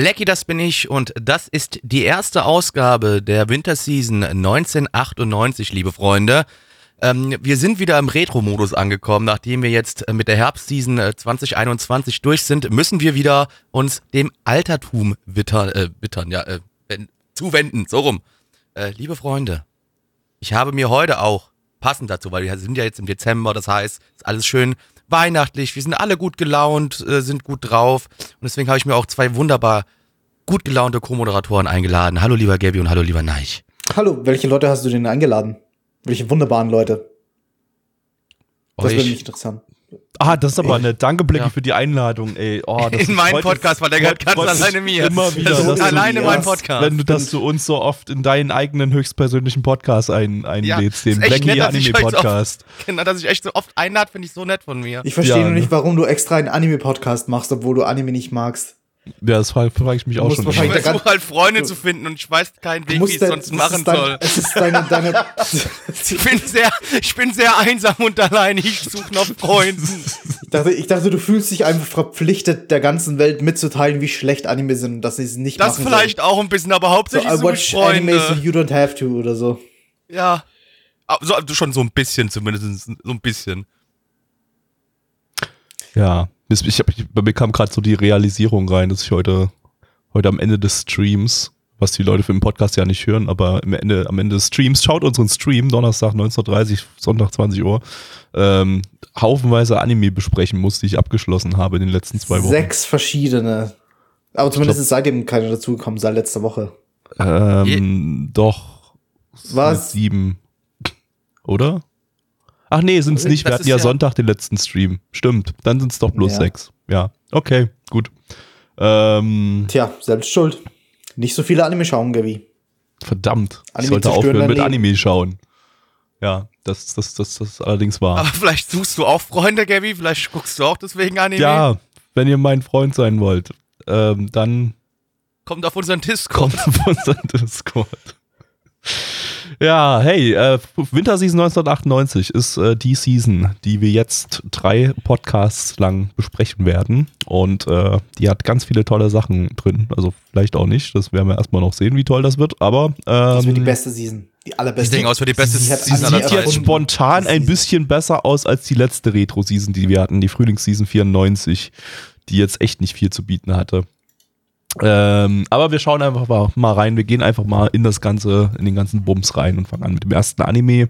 Blackie, das bin ich und das ist die erste Ausgabe der Winterseason 1998, liebe Freunde. Ähm, wir sind wieder im Retro-Modus angekommen. Nachdem wir jetzt äh, mit der Herbstseason äh, 2021 durch sind, müssen wir wieder uns dem Altertum wittern, äh, wittern ja, äh, zuwenden. So rum. Äh, liebe Freunde, ich habe mir heute auch, passend dazu, weil wir sind ja jetzt im Dezember, das heißt, ist alles schön weihnachtlich, wir sind alle gut gelaunt, äh, sind gut drauf und deswegen habe ich mir auch zwei wunderbar gut gelaunte Co-Moderatoren eingeladen. Hallo lieber Gabby und hallo lieber Neich. Hallo, welche Leute hast du denn eingeladen? Welche wunderbaren Leute? Das würde mich interessieren. Ah, das ist aber nett. Danke, Blackie, Ja. für die Einladung, ey. Oh, das in meinem Podcast verlängert freut- ganz freut mich alleine mir. Immer wieder. Das ist alleine mein Podcast. Wenn du, dass du uns so oft in deinen eigenen höchstpersönlichen Podcast ein, einlädst, Ja, den ich Anime euch so oft- Podcast. Genau, dass ich echt so oft einlade, finde ich so nett von mir. Ich verstehe Ja, nur ne? nicht, warum du extra einen Anime-Podcast machst, obwohl du Anime nicht magst. Ja, das frage frag ich mich Du auch musst schon. Ich versuche halt Freunde du- zu finden und ich weiß keinen Weg, wie ich es sonst das machen ist dein, soll. Es ist deine, deine Ich bin sehr, ich bin sehr einsam und allein. Ich suche nach Freunden. ich, dachte, ich dachte, du fühlst dich einfach verpflichtet, der ganzen Welt mitzuteilen, wie schlecht Anime sind und dass sie es nicht Das machen vielleicht auch ein bisschen, aber sollen. hauptsächlich So, I suche watch ich Freunde. Anime so you don't have to oder so. Ja. So, also schon so ein bisschen zumindest, so ein bisschen. Ja, ich, ich hab, bei mir kam gerade so die Realisierung rein, dass ich heute, heute am Ende des Streams, was die Leute für den Podcast ja nicht hören, aber am Ende, am Ende des Streams, schaut unseren Stream, Donnerstag 19.30 Sonntag 20 Uhr, ähm, haufenweise Anime besprechen muss, die ich abgeschlossen habe in den letzten zwei Wochen. Sechs verschiedene. Aber zumindest ist seitdem keine dazugekommen, seit letzter Woche. Ähm, doch. Was? Sieben. Oder? Ach nee, sind's nicht. Wir Das hatten ja, ja- Sonntag den letzten Stream. Stimmt. Dann sind's doch bloß Ja. sechs. Ja. Okay, gut. Ähm, Tja, selbst schuld. Nicht so viele Anime schauen, Gavi. verdammt. Ich Anime sollte zerstören aufhören mit. Anime schauen. Ja, das, das, das, das allerdings war. Aber vielleicht suchst du auch Freunde, Gabby. Vielleicht guckst du auch deswegen Anime. Ja, wenn ihr mein Freund sein wollt, ähm, dann Kommt auf unseren Discord. kommt auf unseren Discord. Ja, hey, äh, Winterseason 1998 ist äh, die Season, die wir jetzt drei Podcasts lang besprechen werden. Und äh, die hat ganz viele tolle Sachen drin. Also vielleicht auch nicht. Das werden wir erstmal noch sehen, wie toll das wird. Aber Das wird die ähm, beste Season. Die Ich allerbeste. denke aus für die beste Sie Season aller sieht jetzt Zeiten. spontan ein bisschen besser aus als die letzte Retro-Season, die wir hatten, die Frühlingsseason 94, die jetzt echt nicht viel zu bieten hatte. Ähm, aber wir schauen einfach mal, mal rein. Wir gehen einfach mal in das ganze, in den ganzen Bums rein und fangen an mit dem ersten Anime.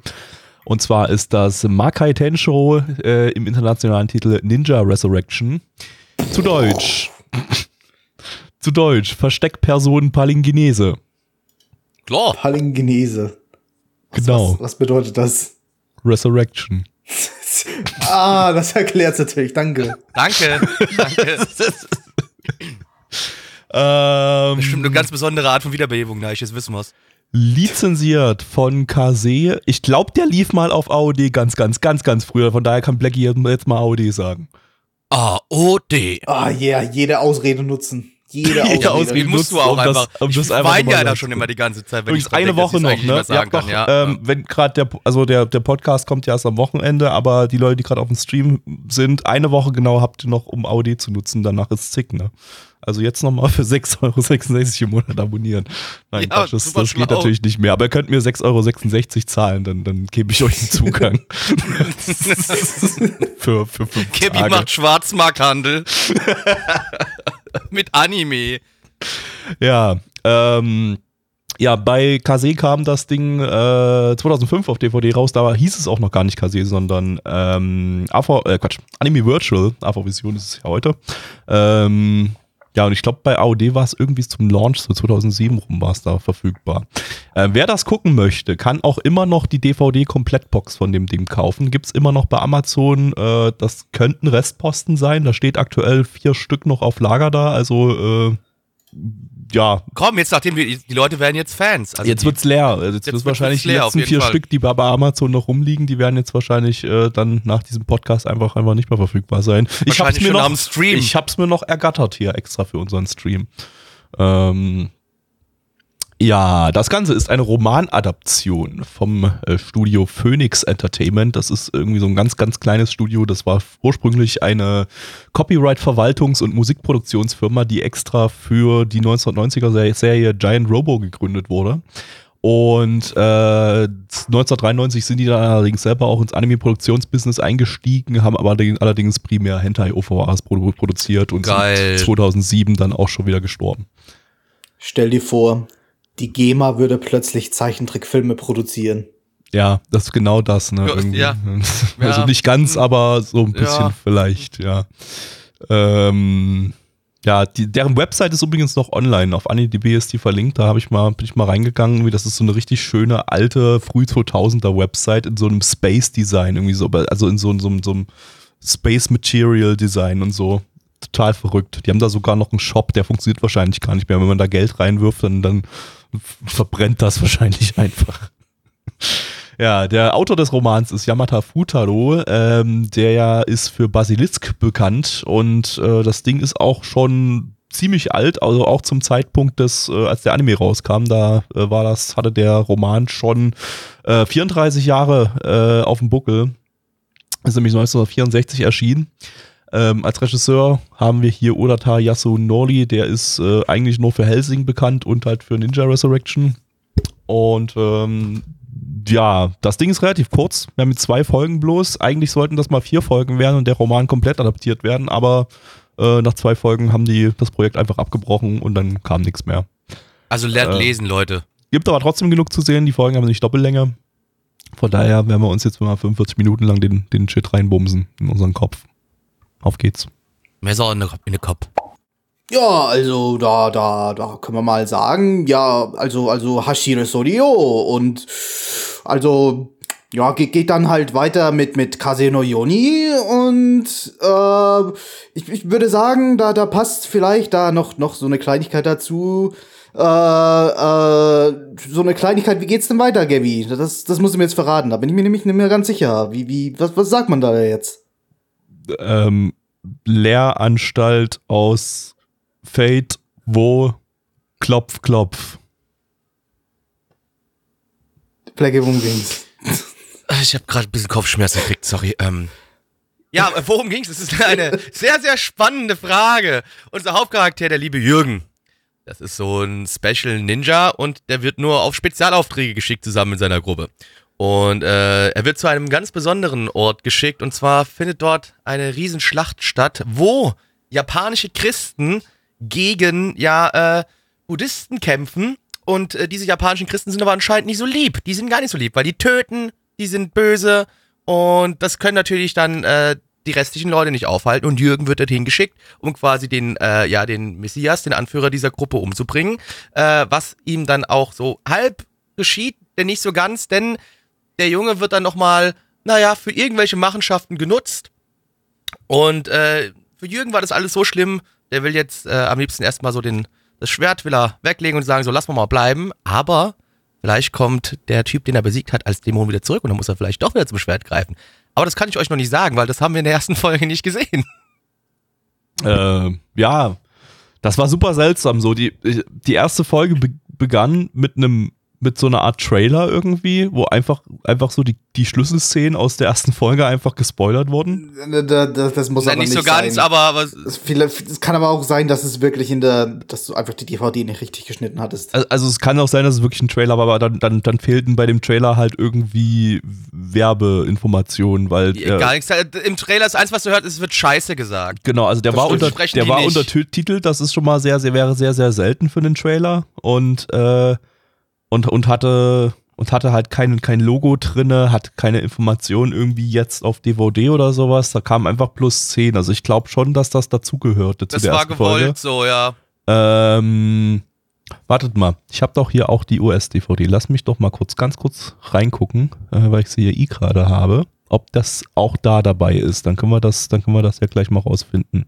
Und zwar ist das Makai Tensho äh, im internationalen Titel Ninja Resurrection. Zu Deutsch. Zu Deutsch. Versteckperson Palingenese. Klar. Palingenese. Was- Genau. Was, was bedeutet das? Resurrection. ah, das erklärt natürlich. Danke. Danke. Danke. Ähm, Bestimmt eine ganz besondere Art von Wiederbelebung, Neich. Jetzt wissen wir's. lizenziert von Kase. Ich glaube, der lief mal auf AOD ganz, ganz, ganz, ganz früher. Von daher kann Blackie jetzt mal AOD sagen. A-O-D. Ah, yeah, jede Ausrede nutzen. Jede Ausrede. Jede Ausrede. Musst du auch um das- einfach. um das ich einfach weine ja da schon immer die ganze Zeit, wenn Übrigens ich eine denke, Woche noch, ne? sagen kann. noch, Ja, ähm, wenn gerade der, also der, der Podcast kommt ja erst am Wochenende, aber die Leute, die gerade auf dem Stream sind, eine Woche genau habt ihr noch, um AOD zu nutzen, danach ist zick, ne? Also jetzt nochmal für 6,66 Euro im Monat abonnieren. Nein, Ja, Quatsch, das, das geht natürlich nicht mehr. Aber ihr könnt mir 6,66 Euro zahlen, dann, dann gebe ich euch einen Zugang. für, für fünf Gabby Tage. macht Schwarzmarkthandel. Mit Anime. Ja, ähm, ja, bei Kase kam das Ding äh, 2005 auf DVD raus, da hieß es auch noch gar nicht Kase, sondern ähm, AV, äh, Quatsch, Anime Virtual, AV Vision ist es ja heute. Ähm, Ja, und ich glaube, bei AOD war es irgendwie zum Launch, so 2007 rum war es da verfügbar. Äh, wer das gucken möchte, kann auch immer noch die DVD-Komplettbox von dem Ding kaufen. Gibt's immer noch bei Amazon. Äh, das könnten Restposten sein. Da steht aktuell vier Stück noch auf Lager da. Also, äh, ja. Komm, jetzt nachdem wir, die Leute werden jetzt Fans. Also jetzt die, wird's leer. Jetzt, jetzt wird's wahrscheinlich leer, die letzten vier Fall. Stück, die bei Amazon noch rumliegen, die werden jetzt wahrscheinlich äh, dann nach diesem Podcast einfach einfach nicht mehr verfügbar sein. Ich hab's mir noch, am Stream. Ich hab's mir noch ergattert hier extra für unseren Stream. Ähm, ja, das Ganze ist eine Romanadaption vom äh, Studio Phoenix Entertainment. Das ist irgendwie so ein ganz, ganz kleines Studio. Das war ursprünglich eine Copyright-Verwaltungs- und Musikproduktionsfirma, die extra für die 1990er-Serie Giant Robo gegründet wurde. Und äh, 1993 sind die dann allerdings selber auch ins Anime-Produktionsbusiness eingestiegen, haben aber allerdings- allerdings primär Hentai-OVAs produ produziert und Geil. sind 2007 dann auch schon wieder gestorben. Stell dir vor, die GEMA würde plötzlich Zeichentrickfilme produzieren. Ja, das ist genau das, ne? Ja, ja. Also Ja. nicht ganz, aber so ein Ja. bisschen vielleicht, ja. Ähm, ja, die, deren Website ist übrigens noch online. Auf AniDB ist die verlinkt. Da habe ich mal, bin ich mal reingegangen. Irgendwie, das ist so eine richtig schöne alte früh 2000er Website in so einem Space Design irgendwie so, also in so, so, so einem Space Material Design und so. Total verrückt. Die haben da sogar noch einen Shop, der funktioniert wahrscheinlich gar nicht mehr. Wenn man da Geld reinwirft, dann, dann verbrennt das wahrscheinlich einfach. Ja, der Autor des Romans ist Yamata Futaro, ähm, der ja ist für Basilisk bekannt und äh, das Ding ist auch schon ziemlich alt, also auch zum Zeitpunkt des, äh, als der Anime rauskam, da äh, war das, hatte der Roman schon äh, 34 Jahre äh, auf dem Buckel. Ist nämlich 1964 erschienen. Ähm, als Regisseur haben wir hier Odata Yasunori, der ist äh, eigentlich nur für Helsing bekannt und halt für Ninja Resurrection. Und ähm, ja, das Ding ist relativ kurz. Wir haben jetzt zwei Folgen bloß. Eigentlich sollten das mal vier Folgen werden und der Roman komplett adaptiert werden, aber äh, nach zwei Folgen haben die das Projekt einfach abgebrochen und dann kam nichts mehr. Also lernt Äh, lesen, Leute. Gibt aber trotzdem genug zu sehen. Die Folgen haben nicht Doppellänge. Von daher werden wir uns jetzt mal 45 Minuten lang den, den Shit reinbumsen in unseren Kopf. Auf geht's. Messer in den Kopf. Ja, also da, da, da können wir mal sagen, ja, also, also Hashire Sorio und also, ja, geht, geht dann halt weiter mit, mit Kase no Yoni und äh, ich, ich würde sagen, da, da passt vielleicht da noch, noch so eine Kleinigkeit dazu. Äh, äh, so eine Kleinigkeit, wie geht's denn weiter, Gabby? Das, das musst du mir jetzt verraten, da bin ich mir nämlich nicht mehr ganz sicher. Wie, wie, was, was sagt man da jetzt? Ähm, Lehranstalt aus Fate, wo Klopf, Klopf. Blackie, worum ging's? Ich habe gerade ein bisschen Kopfschmerzen gekriegt, sorry. Ähm. Ja, äh, worum ging's? Das ist eine sehr, sehr spannende Frage. Unser Hauptcharakter, der liebe Jürgen. Das ist so ein Special Ninja und der wird nur auf Spezialaufträge geschickt zusammen mit seiner Gruppe. Und äh, er wird zu einem ganz besonderen Ort geschickt. Und zwar findet dort eine Riesenschlacht statt, wo japanische Christen gegen ja äh, Buddhisten kämpfen. Und äh, diese japanischen Christen sind aber anscheinend nicht so lieb. Die sind gar nicht so lieb, weil die töten, die sind böse. Und das können natürlich dann äh, die restlichen Leute nicht aufhalten. Und Jürgen wird dorthin geschickt, um quasi den, äh, ja, den Messias, den Anführer dieser Gruppe umzubringen, äh, was ihm dann auch so halb geschieht, denn nicht so ganz, denn der Junge wird dann nochmal, naja, für irgendwelche Machenschaften genutzt und äh, für Jürgen war das alles so schlimm, der will jetzt äh, am liebsten erstmal so den, das Schwert will er weglegen und sagen, so lass mal mal bleiben, aber vielleicht kommt der Typ, den er besiegt hat, als Dämon wieder zurück und dann muss er vielleicht doch wieder zum Schwert greifen. Aber das kann ich euch noch nicht sagen, weil das haben wir in der ersten Folge nicht gesehen. Äh, ja, das war super seltsam. So, die, die erste Folge be begann mit einem mit so einer Art Trailer irgendwie, wo einfach, einfach so die, die Schlüsselszenen aus der ersten Folge einfach gespoilert wurden. Das, das, das muss Nein, aber nicht nicht so sein. ganz, aber, aber Es, es kann aber auch sein, dass es wirklich in der, dass du einfach die DVD nicht richtig geschnitten hattest. Also, also es kann auch sein, dass es wirklich ein Trailer war, aber dann, dann, dann fehlten bei dem Trailer halt irgendwie Werbeinformationen, weil äh, gar nichts. Im Trailer ist eins, was du hörst, es wird Scheiße gesagt. Genau, also der Das war unter, der war nicht. untertitelt, das ist schon mal sehr, sehr, wäre sehr, sehr selten für einen Trailer und, äh, und, und hatte, und hatte halt kein, kein Logo drinne, hat keine Information irgendwie jetzt auf DVD oder sowas. Da kam einfach plus 10. Also ich glaube schon, dass das dazugehörte zu Das der war ersten gewollt Folge. so, ja. Ähm, wartet mal, ich habe doch hier auch die US-DVD. Lass mich doch mal kurz, ganz kurz reingucken, äh, weil ich sie hier i gerade habe, ob das auch da dabei ist. Dann können wir das, dann können wir das ja gleich mal rausfinden.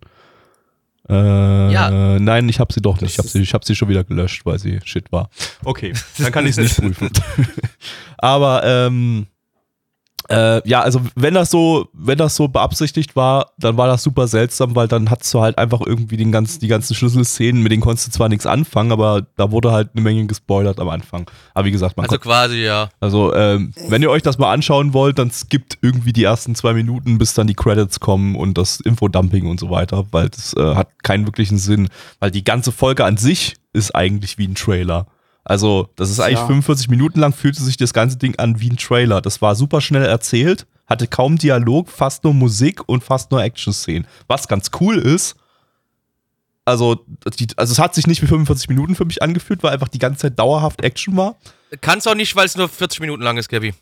Äh, Ja. Nein, ich habe sie doch nicht. Ich habe sie, ich hab sie schon wieder gelöscht, weil sie shit war. Okay, dann kann ich es nicht prüfen. Aber ähm, äh, ja, also wenn das so, wenn das so beabsichtigt war, dann war das super seltsam, weil dann hattest du halt einfach irgendwie den ganzen, die ganzen Schlüsselszenen, mit denen konntest du zwar nichts anfangen, aber da wurde halt eine Menge gespoilert am Anfang. Aber wie gesagt, man Also quasi, ja. also ähm, wenn ihr euch das mal anschauen wollt, dann skippt irgendwie die ersten zwei Minuten, bis dann die Credits kommen und das Infodumping und so weiter, weil das äh, hat keinen wirklichen Sinn, weil die ganze Folge an sich ist eigentlich wie ein Trailer. Also, das ist eigentlich Ja. 45 Minuten lang, fühlte sich das ganze Ding an wie ein Trailer. Das war super schnell erzählt, hatte kaum Dialog, fast nur Musik und fast nur Action-Szenen. Was ganz cool ist, also, die, also es hat sich nicht wie 45 Minuten für mich angefühlt, weil einfach die ganze Zeit dauerhaft Action war. Kannst auch nicht, weil es nur 40 Minuten lang ist, Gabby.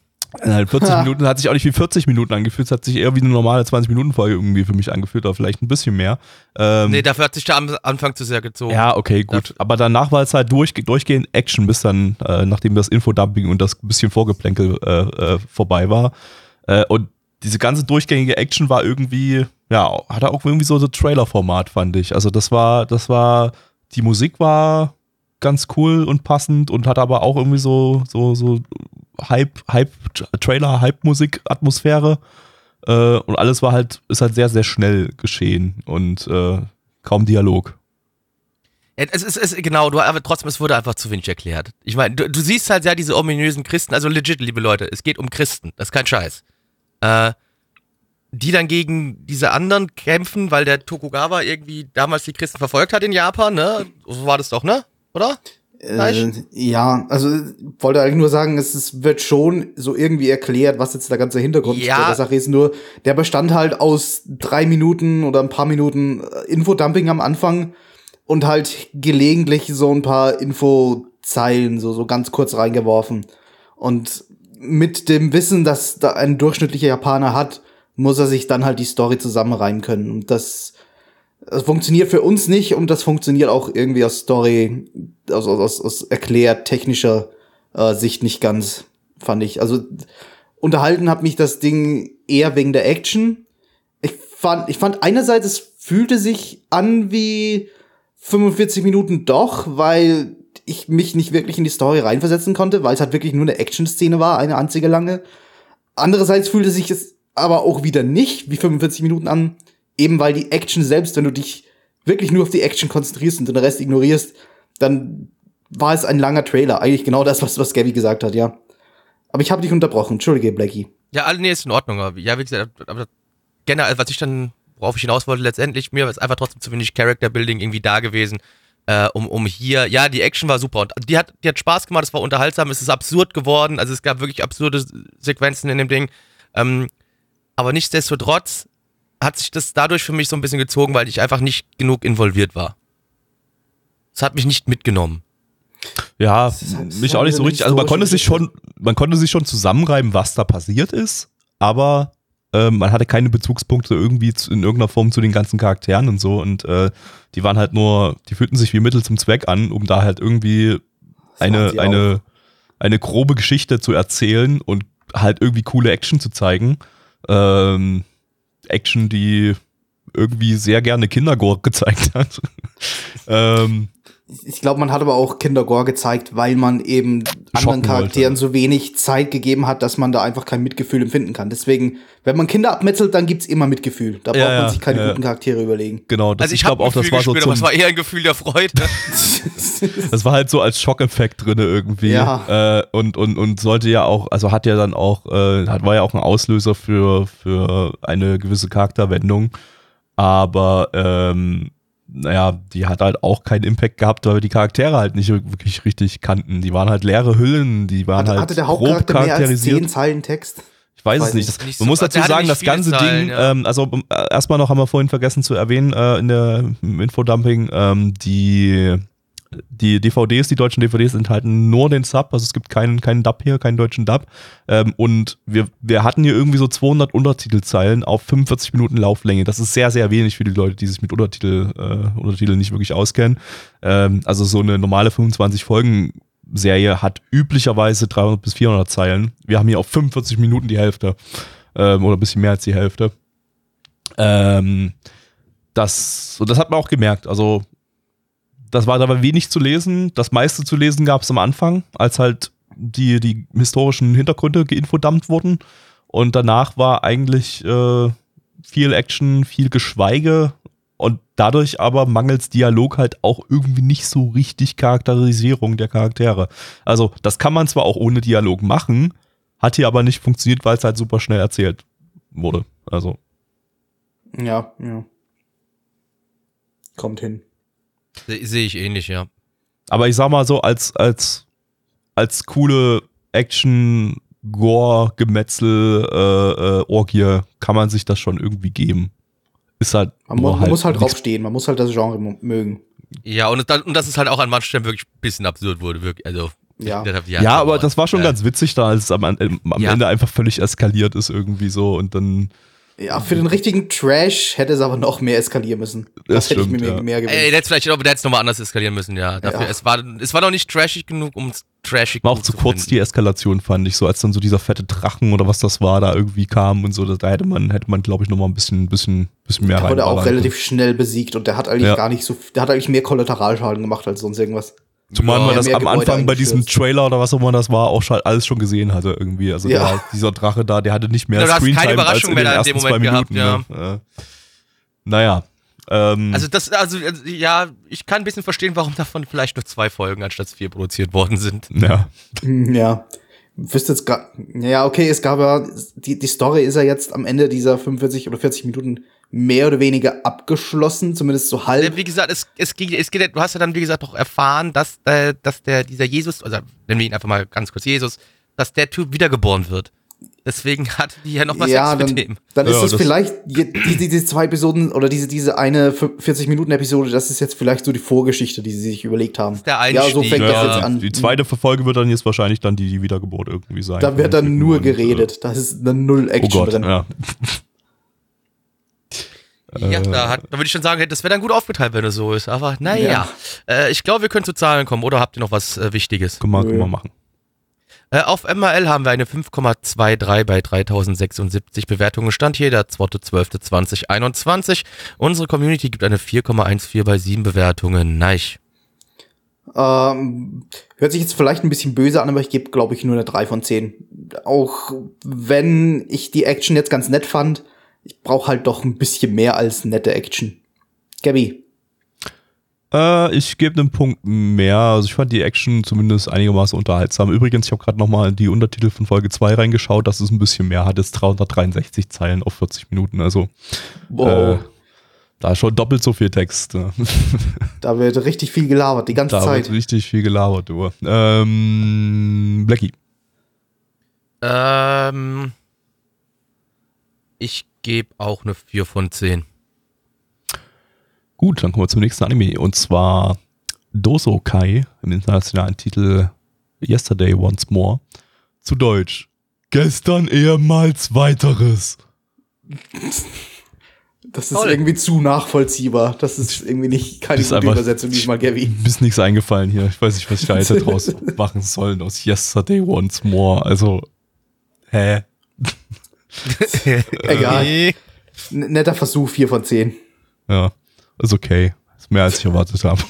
Nein, 40 Minuten hat sich auch nicht wie 40 Minuten angefühlt, es hat sich eher wie eine normale 20-Minuten-Folge irgendwie für mich angefühlt, oder vielleicht ein bisschen mehr. Ähm, Nee, dafür hat sich der Anfang zu sehr gezogen. ja, okay, gut. Aber danach war es halt durch, durchgehend Action, bis dann, äh, nachdem das Infodumping und das bisschen Vorgeplänkel äh, äh, vorbei war. Äh, und diese ganze durchgängige Action war irgendwie, ja, hatte auch irgendwie so so Trailer-Format, fand ich. Also das war, das war, die Musik war ganz cool und passend und hat aber auch irgendwie so, so, so Hype, Hype, Trailer, Hype-Musik-Atmosphäre. Äh, und alles war halt, ist halt sehr, sehr schnell geschehen und äh, kaum Dialog. Es ist, es, genau, du, aber trotzdem, es wurde einfach zu wenig erklärt. Ich meine, du, du siehst halt ja diese ominösen Christen, also legit, liebe Leute, es geht um Christen, das ist kein Scheiß. Äh, die dann gegen diese anderen kämpfen, weil der Tokugawa irgendwie damals die Christen verfolgt hat in Japan, ne? So war das doch, ne? Oder? Äh, ja, also ich wollte eigentlich nur sagen, es ist, wird schon so irgendwie erklärt, was jetzt der ganze Hintergrund Ja. der Sache ist. Nur der bestand halt aus drei Minuten oder ein paar Minuten äh, Infodumping am Anfang und halt gelegentlich so ein paar Infozeilen so, so ganz kurz reingeworfen. Und mit dem Wissen, dass da ein durchschnittlicher Japaner hat, muss er sich dann halt die Story zusammenreimen können. Und das, das funktioniert für uns nicht und das funktioniert auch irgendwie aus Story, aus, aus, aus, erklärt technischer äh, Sicht nicht ganz, fand ich. Also unterhalten hat mich das Ding eher wegen der Action. Ich fand, ich fand einerseits, es fühlte sich an wie 45 Minuten doch, weil ich mich nicht wirklich in die Story reinversetzen konnte, weil es halt wirklich nur eine Action-Szene war, eine einzige lange. Andererseits fühlte sich es aber auch wieder nicht wie 45 Minuten an, eben weil die Action selbst, wenn du dich wirklich nur auf die Action konzentrierst und den Rest ignorierst, dann war es ein langer Trailer. Eigentlich genau das, was, was Gabby gesagt hat, ja. Aber ich habe dich unterbrochen. Entschuldige, Blackie. Ja, nee, ist in Ordnung. Ja, wie gesagt, aber generell, was ich dann, worauf ich hinaus wollte, letztendlich, mir ist einfach trotzdem zu wenig Character Building irgendwie da gewesen, äh, um, um hier, ja, die Action war super und die hat, die hat Spaß gemacht, es war unterhaltsam, es ist absurd geworden, also es gab wirklich absurde Sequenzen in dem Ding. Ähm, aber nichtsdestotrotz hat sich das dadurch für mich so ein bisschen gezogen, weil ich einfach nicht genug involviert war. Es hat mich nicht mitgenommen. Ja, halt mich auch nicht so richtig. Also man konnte sich schon, man konnte sich schon zusammenreiben, was da passiert ist, aber ähm, man hatte keine Bezugspunkte irgendwie zu, in irgendeiner Form zu den ganzen Charakteren und so und äh, die waren halt nur, die fühlten sich wie Mittel zum Zweck an, um da halt irgendwie eine, eine, eine grobe Geschichte zu erzählen und halt irgendwie coole Action zu zeigen. Ähm, Action, die irgendwie sehr gerne Kindergore gezeigt hat. ähm, Ich glaube, man hat aber auch Kindergore gezeigt, weil man eben anderen wollte. Charakteren so wenig Zeit gegeben hat, dass man da einfach kein Mitgefühl empfinden kann. Deswegen, wenn man Kinder abmetzelt, dann gibt's immer Mitgefühl. Da braucht Ja, man ja, sich keine ja. guten Charaktere überlegen. genau, das, Also ich, ich glaube auch, das war so aber es zum, war eher ein Gefühl der Freude. Das war halt so als Schockeffekt drinne irgendwie. Ja. Äh, und, und, und sollte ja auch, also hat ja dann auch, äh, hat, war ja auch ein Auslöser für, für eine gewisse Charakterwendung. Aber ähm, naja, die hat halt auch keinen Impact gehabt, weil wir die Charaktere halt nicht wirklich richtig kannten. Die waren halt leere Hüllen, die waren Hatte, halt hatte der grob Hauptcharakter mehr als charakterisiert. zehn Zeilen Text? Ich weiß Weiß es nicht. nicht. Das, Nicht man so- muss dazu sagen, das ganze Zeilen, Ding, ja. ähm, also ähm, erstmal noch haben wir vorhin vergessen zu erwähnen äh, in der im Infodumping, ähm, die die DVDs, die deutschen DVDs enthalten nur den Sub, also es gibt keinen, keinen Dub hier, keinen deutschen Dub. Ähm, und wir, wir hatten hier irgendwie so 200 Untertitelzeilen auf 45 Minuten Lauflänge. Das ist sehr, sehr wenig für die Leute, die sich mit Untertitel, äh, Untertiteln nicht wirklich auskennen. Ähm, also so eine normale 25 Folgen Serie hat üblicherweise 300 bis 400 Zeilen. Wir haben hier auf 45 Minuten die Hälfte ähm, oder ein bisschen mehr als die Hälfte. Ähm, das, und das hat man auch gemerkt. Also das war, da war wenig zu lesen. Das meiste zu lesen gab es am Anfang, als halt die, die historischen Hintergründe geinfodammt wurden. Und danach war eigentlich äh, viel Action, viel Geschweige und dadurch aber mangels Dialog halt auch irgendwie nicht so richtig Charakterisierung der Charaktere. Also das kann man zwar auch ohne Dialog machen, hat hier aber nicht funktioniert, weil es halt super schnell erzählt wurde. Also. Ja, ja. Kommt hin. Sehe ich ähnlich, ja. Aber ich sag mal so, als, als, als coole Action, Gore, Gemetzel, äh, äh, Orgie kann man sich das schon irgendwie geben. Ist halt. Man, mu man halt muss halt draufstehen, man muss halt das Genre mögen. Ja, und, das- und dass es halt auch an manchen Stellen wirklich ein bisschen absurd wurde, wirklich. Also, Ja. Ja, aber das war schon äh, ganz witzig da, als es am, am Ja. Ende einfach völlig eskaliert ist irgendwie so und dann. Ja, für den richtigen Trash hätte es aber noch mehr eskalieren müssen. Das hätte stimmt, ich mir ja. mehr, mehr Ey, gewünscht. der hätte vielleicht, aber der hätte es nochmal anders eskalieren müssen, ja. Dafür, Ja. Es, war, es war noch nicht trashig genug, um es trashig War auch zu kurz finden. die Eskalation, fand ich, so als dann so dieser fette Drachen oder was das war, da irgendwie kam und so, da- hätte man, hätte man, glaube ich, nochmal ein bisschen, bisschen, bisschen mehr Der wurde auch relativ schnell besiegt und der hat eigentlich Ja. gar nicht so, der hat eigentlich mehr Kollateralschaden gemacht als sonst irgendwas. Zumal Ja. man das am Gebäude Anfang bei diesem. Trailer oder was auch immer das war, auch schon alles schon gesehen hatte irgendwie. Also Ja. der, dieser Drache da, der hatte nicht mehr Ja, du hast keine Screentime als Überraschung in mehr in dem ersten zwei Moment Minuten. gehabt, ne? Äh, naja. Ähm, Also das, also also, ja, ich kann ein bisschen verstehen, warum davon vielleicht nur zwei Folgen anstatt vier produziert worden sind. ja. Hm, Ja. Wüsste jetzt gar, ja, okay, es gab ja, die, die Story ist ja jetzt am Ende dieser 45 oder 40 Minuten mehr oder weniger abgeschlossen, zumindest so halb. Wie gesagt, es, es, ging, es geht, du hast ja dann, wie gesagt, auch erfahren, dass, äh, dass der, dieser Jesus, also nennen wir ihn einfach mal ganz kurz Jesus, dass der Typ wiedergeboren wird. Deswegen hat die ja noch was ja, Sex dann, mit dem. dann ist Ja, es das- vielleicht je- die, die, diese zwei Episoden oder diese, diese eine 40-Minuten-Episode, das ist jetzt vielleicht so die Vorgeschichte, die sie sich überlegt haben. der ja, so Einstieg, fängt das ja. jetzt an. Die zweite Folge wird dann jetzt wahrscheinlich dann die, die Wiedergeburt irgendwie sein. Da wird dann nur geredet. Da ist dann null Oh Gott, drin. ja. Ja, da, hat, da würde ich schon sagen, das wäre dann gut aufgeteilt, wenn es so ist. Aber naja, Ja. äh, ich glaube, wir können zu Zahlen kommen. Oder habt ihr noch was äh, Wichtiges? Können wir, Nö. können wir machen. Äh, auf MRL haben wir eine 5,23 bei 3076 Bewertungen. Stand hier der 2.12.2021. Unsere Community gibt eine 4,14 bei 7 Bewertungen. Nein. Ähm, hört sich jetzt vielleicht ein bisschen böse an, aber ich gebe, glaube ich, nur eine 3 von 10. Auch wenn ich die Action jetzt ganz nett fand, ich brauche halt doch ein bisschen mehr als nette Action. Gabby. Äh, ich gebe einen Punkt mehr. Also ich fand die Action zumindest einigermaßen unterhaltsam. Übrigens, ich habe gerade nochmal in die Untertitel von Folge 2 reingeschaut, dass es ein bisschen mehr hat. Es ist 363 Zeilen auf 40 Minuten. Also Wow. äh, da ist schon doppelt so viel Text. ne? Da wird richtig viel gelabert, die ganze da Zeit. wird richtig viel gelabert. Du. Ähm, Blackie. Ähm, ich gebe auch eine 4 von 10. Gut, dann kommen wir zum nächsten Anime. Und zwar Dosokai im internationalen Titel Yesterday Once More. Zu Deutsch. Gestern ehemals weiteres. Das ist Toll. irgendwie zu nachvollziehbar. Das ist irgendwie nicht keine gute einfach- Übersetzung diesmal, Gabby. Mir ist nichts eingefallen hier. Ich weiß nicht, was ich da hätte draus machen sollen aus Yesterday Once More. Also, hä? Egal. N netter Versuch, 4 von 10. Ja, ist okay. Ist mehr als ich erwartet habe.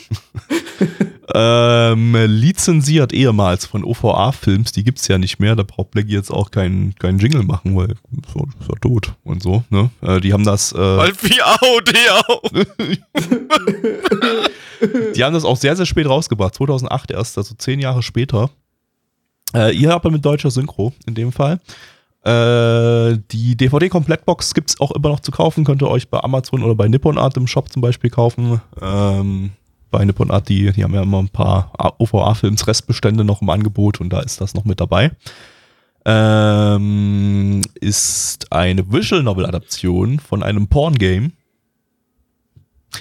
ähm, lizenziert ehemals von OVA-Films, die gibt's ja nicht mehr. Da braucht Blackie jetzt auch keinen keinen Jingle machen, weil so, ist ja tot und so. Ne? Äh, die haben das, äh, Wolfi auch, die auch. die haben das auch sehr, sehr spät rausgebracht. 2008 erst, also zehn Jahre später. Äh, ihr habt mit deutscher Synchro in dem Fall. Äh, die DVD-Komplettbox gibt's auch immer noch zu kaufen. Könnt ihr euch bei Amazon oder bei Nippon Art im Shop zum Beispiel kaufen. Ähm, bei Nippon Art, die, die haben ja immer ein paar OVA-Films Restbestände noch im Angebot und da ist das noch mit dabei. Ähm, ist eine Visual Novel Adaption von einem Porn Game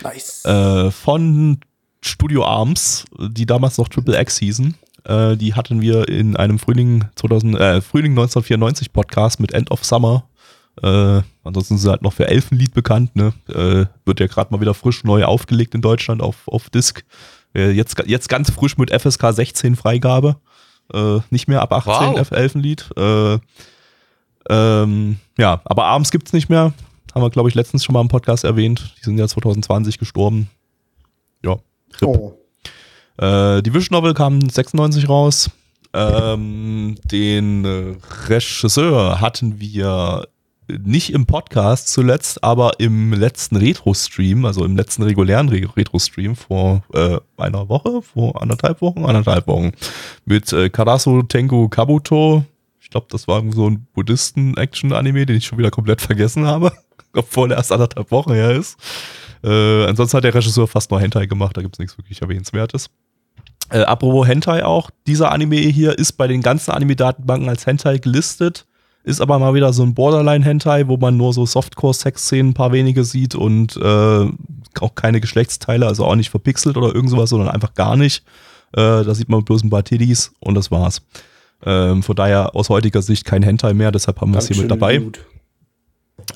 Nice. äh, von Studio Arms, die damals noch Triple X hießen. Äh, die hatten wir in einem Frühling 2000, äh, Frühling 1994 Podcast mit End of Summer. Äh, ansonsten sind sie halt noch für Elfenlied bekannt, ne? Äh, wird ja gerade mal wieder frisch neu aufgelegt in Deutschland auf, auf Disc. Äh, jetzt, jetzt ganz frisch mit FSK 16 Freigabe. Äh, nicht mehr ab 18 Wow. F Elfenlied. Äh, ähm, ja, aber abends gibt's nicht mehr. Haben wir, glaube ich, letztens schon mal im Podcast erwähnt. Die sind ja 2020 gestorben. Ja. RIP. Oh. Äh, die Vision Novel kam 96 raus. Ähm, den Regisseur hatten wir nicht im Podcast zuletzt, aber im letzten Retro-Stream, also im letzten regulären Re Retro-Stream vor äh, einer Woche, vor anderthalb Wochen, anderthalb Wochen, mit äh, Karasu Tengu Kabuto. Ich glaube, das war so ein Buddhisten-Action-Anime, den ich schon wieder komplett vergessen habe, obwohl er erst anderthalb Wochen her ist. Äh, ansonsten hat der Regisseur fast nur Hentai gemacht, da gibt's nichts wirklich Erwähnenswertes. Äh, apropos Hentai auch, dieser Anime hier ist bei den ganzen Anime-Datenbanken als Hentai gelistet, ist aber mal wieder so ein Borderline-Hentai, wo man nur so Softcore-Sex-Szenen ein paar wenige sieht und äh, auch keine Geschlechtsteile, also auch nicht verpixelt oder irgend sowas, sondern einfach gar nicht. Äh, da sieht man bloß ein paar Tiddies und das war's. Ähm, von daher aus heutiger Sicht kein Hentai mehr, deshalb haben wir es hier mit dabei. gut.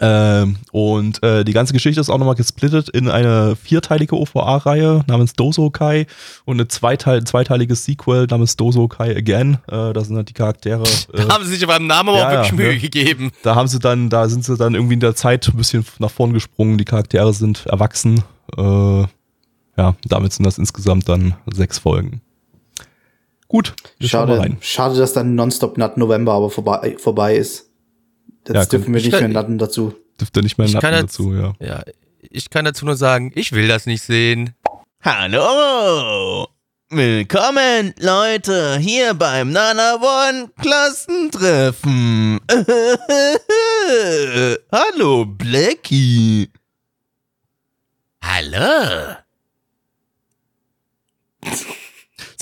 Ähm, und äh, die ganze Geschichte ist auch nochmal gesplittet in eine vierteilige OVA-Reihe namens Dozo Kai und eine zweiteil zweiteiliges Sequel namens Dozo Kai Again. Äh, da sind halt die Charaktere. Äh, Haben sie sich beim Namen aber Ja, auch wirklich ja, Mühe ne? gegeben. da haben sie dann, da sind sie dann irgendwie in der Zeit ein bisschen nach vorn gesprungen. Die Charaktere sind erwachsen. Äh, ja, damit sind das insgesamt dann sechs Folgen. Gut, Schade, rein. schade, dass dann Nonstop Nut November aber vorbei, vorbei ist. Jetzt Ja, dürfen wir Ich nicht kann- mehr natten dazu. Dürfte nicht mehr Ich Nacken kann jetzt- dazu, ja. Ja, ich kann dazu nur sagen, ich will das nicht sehen. Hallo! Willkommen, Leute, hier beim Nana One Klassentreffen. Hallo, Blackie. Hallo.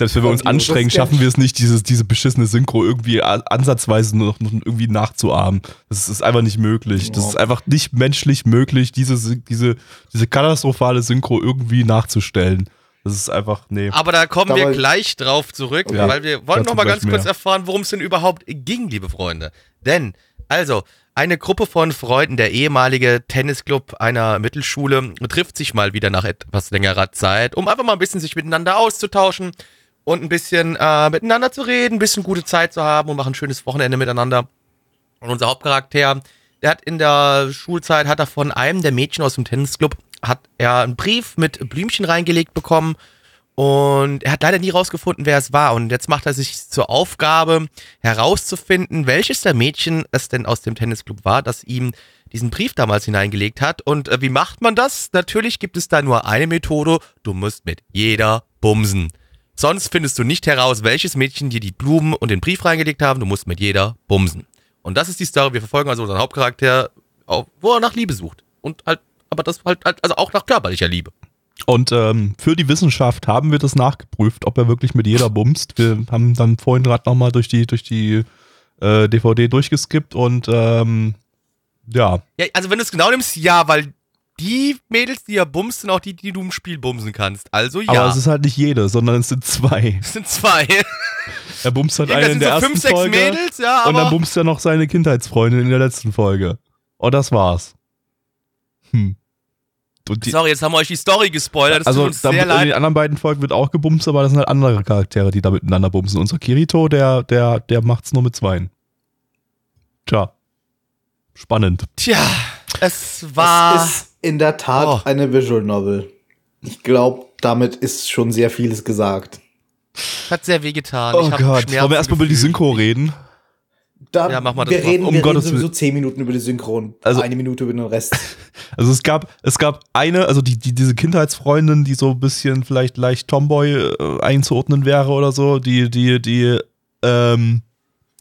Selbst wenn wir uns anstrengen, schaffen wir es nicht, dieses, diese beschissene Synchro irgendwie ansatzweise noch, noch irgendwie nachzuahmen. Das ist einfach nicht möglich. Das ist einfach nicht menschlich möglich, diese, diese, diese katastrophale Synchro irgendwie nachzustellen. Das ist einfach, nee. Aber da kommen wir Aber- gleich drauf zurück, Ja, weil wir wollen dazu noch mal gleich ganz kurz mehr. erfahren, worum es denn überhaupt ging, liebe Freunde. Denn, also, eine Gruppe von Freunden, der ehemalige Tennisclub einer Mittelschule, trifft sich mal wieder nach etwas längerer Zeit, um einfach mal ein bisschen sich miteinander auszutauschen und ein bisschen äh, miteinander zu reden, ein bisschen gute Zeit zu haben und machen ein schönes Wochenende miteinander. Und unser Hauptcharakter, der hat in der Schulzeit, hat er von einem der Mädchen aus dem Tennisclub, hat er einen Brief mit Blümchen reingelegt bekommen und er hat leider nie rausgefunden, wer es war. Und jetzt macht er sich zur Aufgabe, herauszufinden, welches der Mädchen es denn aus dem Tennisclub war, das ihm diesen Brief damals hineingelegt hat. Und äh, wie macht man das? Natürlich gibt es da nur eine Methode. Du musst mit jeder bumsen. Sonst findest du nicht heraus, welches Mädchen dir die Blumen und den Brief reingelegt haben. Du musst mit jeder bumsen. Und das ist die Story. Wir verfolgen also unseren Hauptcharakter, wo er nach Liebe sucht. Und halt, aber das halt, halt also auch nach körperlicher Liebe. Und ähm, für die Wissenschaft haben wir das nachgeprüft, ob er wirklich mit jeder bumst. Wir haben dann vorhin gerade nochmal durch die, durch die äh, DVD durchgeskippt und ähm, ja, Ja, also wenn du es genau nimmst, ja, weil die Mädels, die ja bumst, sind auch die, die du im Spiel bumsen kannst. Also ja. aber es ist halt nicht jede, sondern es sind zwei. es sind zwei. Er bumst halt das eine in der so ersten fünf, sechs Folge Mädels, ja, und dann bumst er noch seine Kindheitsfreundin in der letzten Folge. Und das war's. Hm. Die, sorry, jetzt haben wir euch die Story gespoilert. Das also in den anderen beiden Folgen wird auch gebumst, aber das sind halt andere Charaktere, die da miteinander bumsen. Unser Kirito, der, der, der macht's nur mit zweien. Tja. Spannend. Tja, es war. Es in der Tat Oh. eine Visual Novel. Ich glaube, damit ist schon sehr vieles gesagt. hat sehr wehgetan. Oh Gott, wollen wir erstmal über die. Synchro reden? Da, Ja, mach mal das wir reden, Um wir Gottes reden sowieso zehn Minuten über die Synchron, Also- eine Minute über den Rest. Also es gab, es gab eine, also die, die, diese Kindheitsfreundin, die so ein bisschen vielleicht leicht Tomboy äh, einzuordnen wäre oder so, die, die, die, ähm,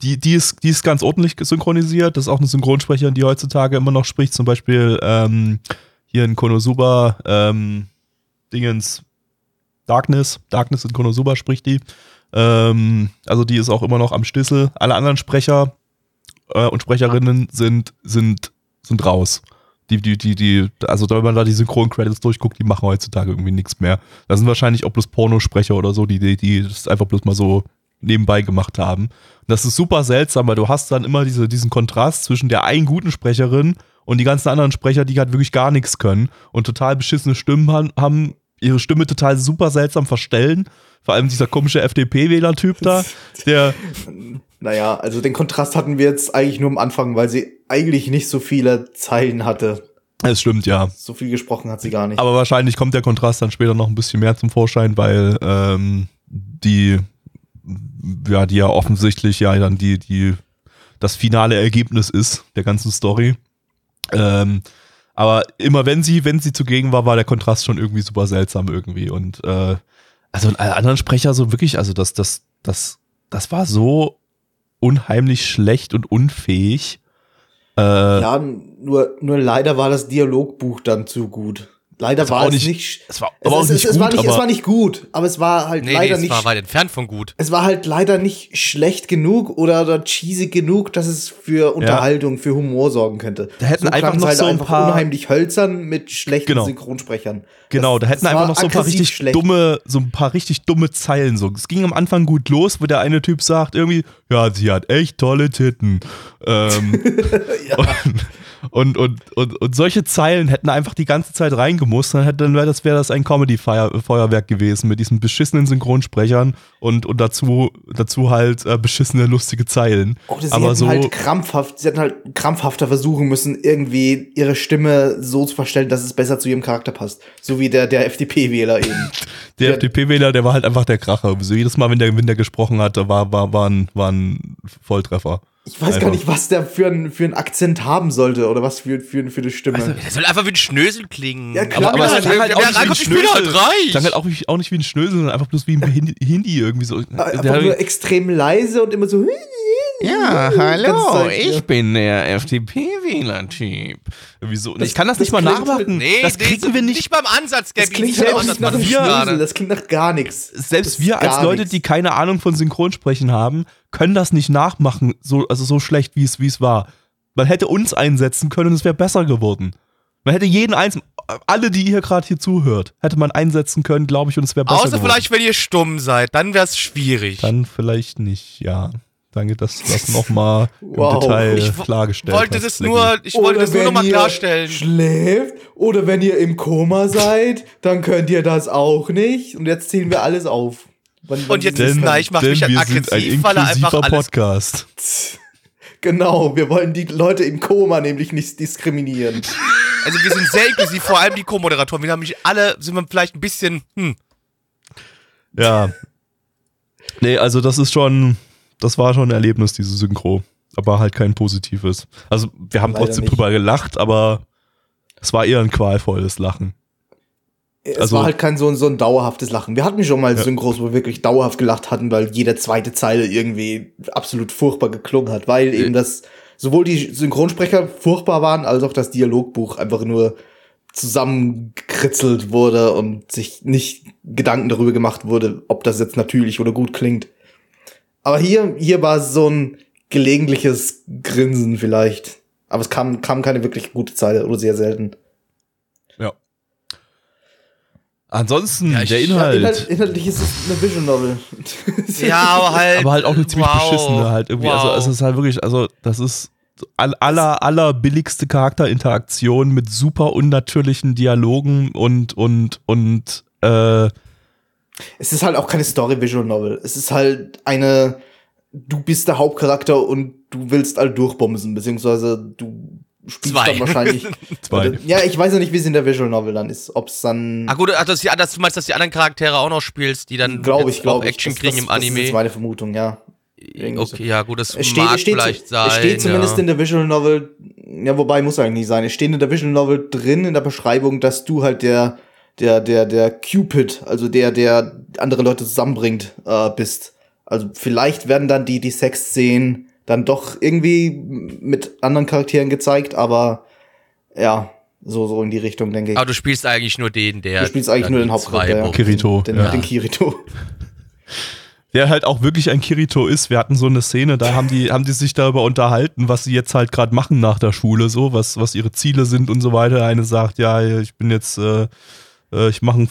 die, die ist, die ist ganz ordentlich synchronisiert. Das ist auch eine Synchronsprecherin, die heutzutage immer noch spricht. Zum Beispiel ähm, hier in Konosuba, ähm, Dingens Darkness, Darkness in Konosuba spricht die. Ähm, also die ist auch immer noch am Schlüssel. Alle anderen Sprecher äh, und Sprecherinnen sind, sind, sind raus. Die, die, die, die, also wenn man da die Synchron-Credits durchguckt, die machen heutzutage irgendwie nichts mehr. Das sind wahrscheinlich auch bloß Pornosprecher oder so, die, die, die das einfach bloß mal so nebenbei gemacht haben. Und das ist super seltsam, weil du hast dann immer diese, diesen Kontrast zwischen der einen guten Sprecherin und die ganzen anderen Sprecher, die halt wirklich gar nichts können und total beschissene Stimmen haben, haben ihre Stimme total super seltsam verstellen. Vor allem dieser komische FDP-Wähler-Typ da, der, Naja, also den Kontrast hatten wir jetzt eigentlich nur am Anfang, weil sie eigentlich nicht so viele Zeilen hatte. es stimmt ja. So viel gesprochen hat sie gar nicht. Aber wahrscheinlich kommt der Kontrast dann später noch ein bisschen mehr zum Vorschein, weil ähm, die, ja, die ja offensichtlich ja dann die, die, das finale Ergebnis ist der ganzen Story. Ähm, aber immer wenn sie, wenn sie zugegen war, war der Kontrast schon irgendwie super seltsam irgendwie. Und äh, also alle anderen Sprecher so wirklich, also das, das, das, das war so unheimlich schlecht und unfähig. Äh, ja, nur, nur leider war das Dialogbuch dann zu gut. Leider Es war war, es nicht- nicht. es war es, aber auch es, nicht es, es, war gut, nicht es aber- war nicht gut, aber es war halt Nee, nee, leider es nicht. war weit entfernt von gut. es war halt leider nicht schlecht genug oder, oder cheesy genug, dass es für Unterhaltung, für Humor sorgen könnte. Da hätten einfach klang's noch halt so ein einfach paar- unheimlich hölzern mit schlechten Genau. Synchronsprechern. Genau, Das- da hätten einfach noch so ein paar richtig schlecht. dumme, so ein paar richtig dumme Zeilen so. Es ging am Anfang gut los, wo der eine Typ sagt irgendwie, ja, sie hat echt tolle Titten. Ähm, und, und, und, und solche Zeilen hätten einfach die ganze Zeit reingemusst, dann, hätte, dann wäre das, wär das ein Comedy-Feuerwerk gewesen mit diesen beschissenen Synchronsprechern und, und dazu, dazu halt äh, beschissene, lustige Zeilen. Oder sie Aber hätten so, halt krampfhaft, sie hätten halt krampfhafter versuchen müssen, irgendwie ihre Stimme so zu verstellen, dass es besser zu ihrem Charakter passt. So wie der, der FDP-Wähler eben. der der- FDP-Wähler, der war halt einfach der Kracher. So jedes Mal, wenn der, wenn der gesprochen hat, war, war, war, ein, war ein Volltreffer. Ich weiß Einfach. gar nicht, was der für einen für einen Akzent haben sollte oder was für, für, für eine Stimme. Der soll einfach wie ein Schnösel klingen. Ja, klar, aber, aber es der, klang halt auch nicht wie ich ein bin halt Schnösel. reich. Klang halt auch, wie- auch nicht wie ein Schnösel, sondern einfach bloß wie ein Hindi, irgendwie so. Einfach Der- nur extrem leise und immer so. Ja, Ganz hallo, ich bin der FDP-Wähler-Typ. irgendwie so. Das- ich kann das, das nicht mal nachmachen. Nee, das kriegen nee, wir nicht. Nicht beim Ansatz, Gabby. Das klingt nicht Ansatz, nach wir- das klingt nach gar nichts. Selbst wir als Leute, nichts. die keine Ahnung von Synchronsprechen haben, können das nicht nachmachen, so, also so schlecht, wie es, es war. Man hätte uns einsetzen können und es wäre besser geworden. Man hätte jeden einzelnen, alle, die ihr gerade hier zuhört, hätte man einsetzen können, glaube ich, und es wäre besser Außer geworden. vielleicht, wenn ihr stumm seid, dann wär's schwierig. Dann vielleicht nicht, ja. Danke, dass du das nochmal Wow. im Detail Ich klargestellt wollte hast. das nur, ich wollte das nur wenn nochmal ihr klarstellen. Schläft oder wenn ihr im Koma seid, dann könnt ihr das auch nicht. Und jetzt zählen wir alles auf. Wann- wann Und jetzt ist- na, ich mach denn mich halt aggressiv, weil er einfach alles- Podcast. Genau, wir wollen die Leute im Koma nämlich nicht diskriminieren. Also wir sind sehr inklusiv, vor allem die Co-Moderatoren. Wir haben mich alle, sind wir vielleicht ein bisschen, hm, Ja. Nee, also das ist schon, das war schon ein Erlebnis, diese Synchro. Aber halt kein positives. Also wir haben Leider trotzdem nicht. drüber gelacht, aber es war eher ein qualvolles Lachen. Es Also- war halt kein so, ein- so ein dauerhaftes Lachen. Wir hatten schon mal Synchros, wo wir wirklich dauerhaft gelacht hatten, weil jede zweite Zeile irgendwie absolut furchtbar geklungen hat, weil eben das sowohl die Synchronsprecher furchtbar waren, als auch das Dialogbuch einfach nur zusammengekritzelt wurde und sich nicht Gedanken darüber gemacht wurde, ob das jetzt natürlich oder gut klingt. Aber hier, hier war so ein gelegentliches Grinsen vielleicht. Aber es kam, kam keine wirklich gute Zeile oder sehr selten. Ja. Ansonsten, Ja, ich- der Ja, Inhalt. inhalt, inhaltlich ist es eine Vision Novel. ja, aber halt. aber halt auch eine ziemlich wow, beschissene halt irgendwie. Also wow. es ist halt wirklich, also das ist all, aller, aller billigste Charakterinteraktion mit super unnatürlichen Dialogen und, und, und, äh, Es ist halt auch keine Story Visual Novel. Es ist halt eine, du bist der Hauptcharakter und du willst all durchbomsen, beziehungsweise du spielst Zwei. dann wahrscheinlich. Zwei. Ja, ich weiß ja nicht, wie es in der Visual Novel dann ist. Ob es dann. Ah gut, ach, das, ja, das, du meinst, dass die anderen Charaktere auch noch spielst, die dann Glaube ich, glaube auch ich. Action Das- kriegen das, im Das ist Anime. meine Vermutung, ja. irgendwie so. Okay, ja gut, das Es steht, mag es steht, vielleicht sein. es steht zumindest ja. in der Visual Novel, ja, wobei muss eigentlich nicht sein. Es steht in der Visual Novel drin in der Beschreibung, dass du halt der, der, der, der Cupid, also der, der andere Leute zusammenbringt, äh, bist. Also vielleicht werden dann die, die Sexszenen dann doch irgendwie mit anderen Charakteren gezeigt, aber ja, so, so in die Richtung, denke ich. Aber du spielst eigentlich nur den, der. du spielst eigentlich nur den Hauptcharakter. ja. Kirito, Den, ja. den Kirito. der halt auch wirklich ein Kirito ist. Wir hatten so eine Szene, da haben die, haben die sich darüber unterhalten, was sie jetzt halt gerade machen nach der Schule, so, was, was ihre Ziele sind und so weiter. Eine sagt, ja, ich bin jetzt, äh, ich mache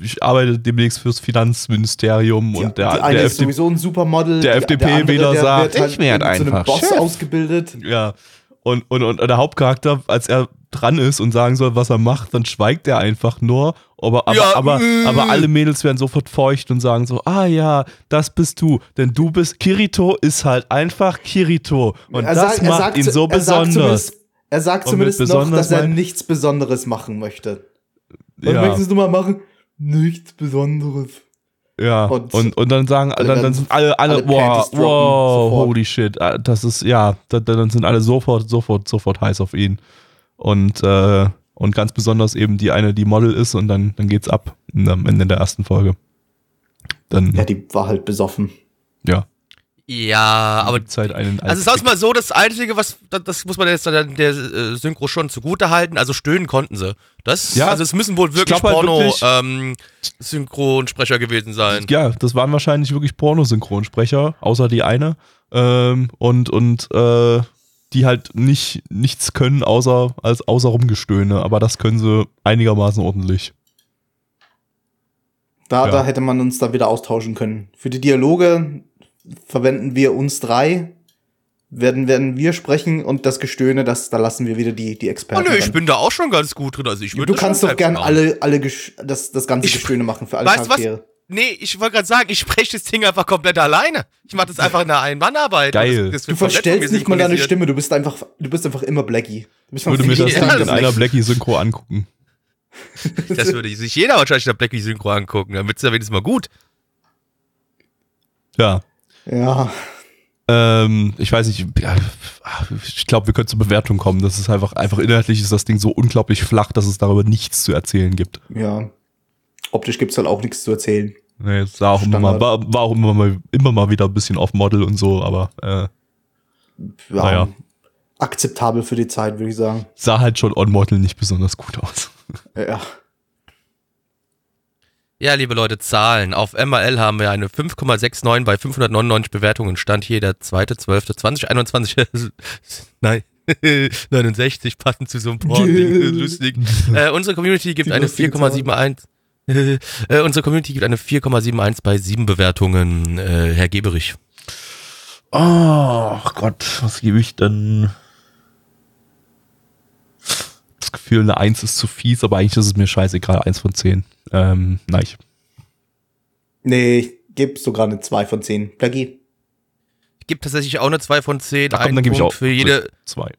ich arbeite demnächst fürs Finanzministerium und der, die eine der, ist sowieso ein Supermodel. der FDP-Wähler der sagt, wird halt ich werd zu einem einfach Boss Chef. ausgebildet. Ja. Und, und, und der Hauptcharakter, als er dran ist und sagen soll, was er macht, dann schweigt er einfach nur. Aber, aber, Ja, aber, äh. aber alle Mädels werden sofort feucht und sagen so, ah ja, das bist du. Denn du bist, Kirito ist halt einfach Kirito. Und Er das sagt- macht sagt ihn so er sagt besonders. zumindest- Er sagt zumindest noch, besonders dass er nichts Besonderes machen möchte. Was Ja, möchtest du mal machen? Nichts Besonderes. ja. und- Und, und, dann sagen, alle dann, dann sind alle, alle, alle wow, wow, sofort. holy shit. äh, Das ist, ja, da- da- dann sind alle sofort, sofort, sofort heiß auf ihn. Und, äh, und ganz besonders eben die eine, die Model ist und dann, dann geht's ab am Ende der ersten Folge. Dann, ja, die war halt besoffen. Ja, aber gibt's halt einen Also wir mal so, das Einzige, was, das, das muss man jetzt der, der äh, Synchro schon zugute halten, also stöhnen konnten sie. Das, Ja, also es müssen wohl wirklich halt Porno wirklich- ähm, gewesen sein. Ja, das waren wahrscheinlich wirklich Pornosynchronsprecher, außer die eine. Ähm, und und äh, die halt nicht nichts können, außer als außer Rumgestöhne. Aber das können sie einigermaßen ordentlich. Da, Ja. da hätte man uns da wieder austauschen können. Für die Dialoge verwenden wir uns drei, werden, werden wir sprechen und das Gestöhne, das, da lassen wir wieder die, die Oh Experten. nö, ich bin da auch schon ganz gut drin. Also ich würde du kannst doch gern machen. alle, alle das, das ganze Ich- Gestöhne machen für alle Weißt du was? Charaktere. Nee, ich wollte gerade sagen, ich spreche das Ding einfach komplett alleine. Ich mache das einfach in einer Ein-Mann-Arbeit. Geil. Das, das Du wird verstellst nicht mal deine. Stimme, du bist einfach, du bist einfach immer Blackie. Du bist Ich würde mir das das in einer Blackie-Synchro angucken. Das würde sich jeder wahrscheinlich der Blackie Synchro angucken. Dann wird's ja wenigstens mal gut. Ja. Ja, Ähm, ich weiß nicht, ich glaube, wir können zur Bewertung kommen. Das ist einfach, einfach inhaltlich ist das Ding so unglaublich flach, dass es darüber nichts zu erzählen gibt. ja. Optisch gibt's halt auch nichts zu erzählen. Nee, es sah auch immer mal, war, war auch immer mal, immer mal wieder ein bisschen off-Model und so, aber äh, Ja, Naja. Akzeptabel für die Zeit, würde ich sagen. sah halt schon on-Model nicht besonders gut aus. Ja. Ja, liebe Leute, Zahlen. Auf MRL haben wir eine 5,69 bei 599 Bewertungen. Stand hier der 2.12.2021. Nein. 69 passend zu so einem Porn-Ding. Lustig. Äh, unsere Community gibt eine lustige 4,71. äh, unsere Community gibt eine 4,71 bei 7 Bewertungen. Äh, Herr Geberich. Oh Gott, was gebe ich denn? Das Gefühl, eine 1 ist zu fies, aber eigentlich ist es mir scheißegal, 1 von 10. Ähm, nein. ich- Nee, ich gebe sogar eine 2 von 10. Blackie. Gibt tatsächlich auch eine 2 von 10. Ach komm, dann gebe ich Punkt auch für jede, zwei.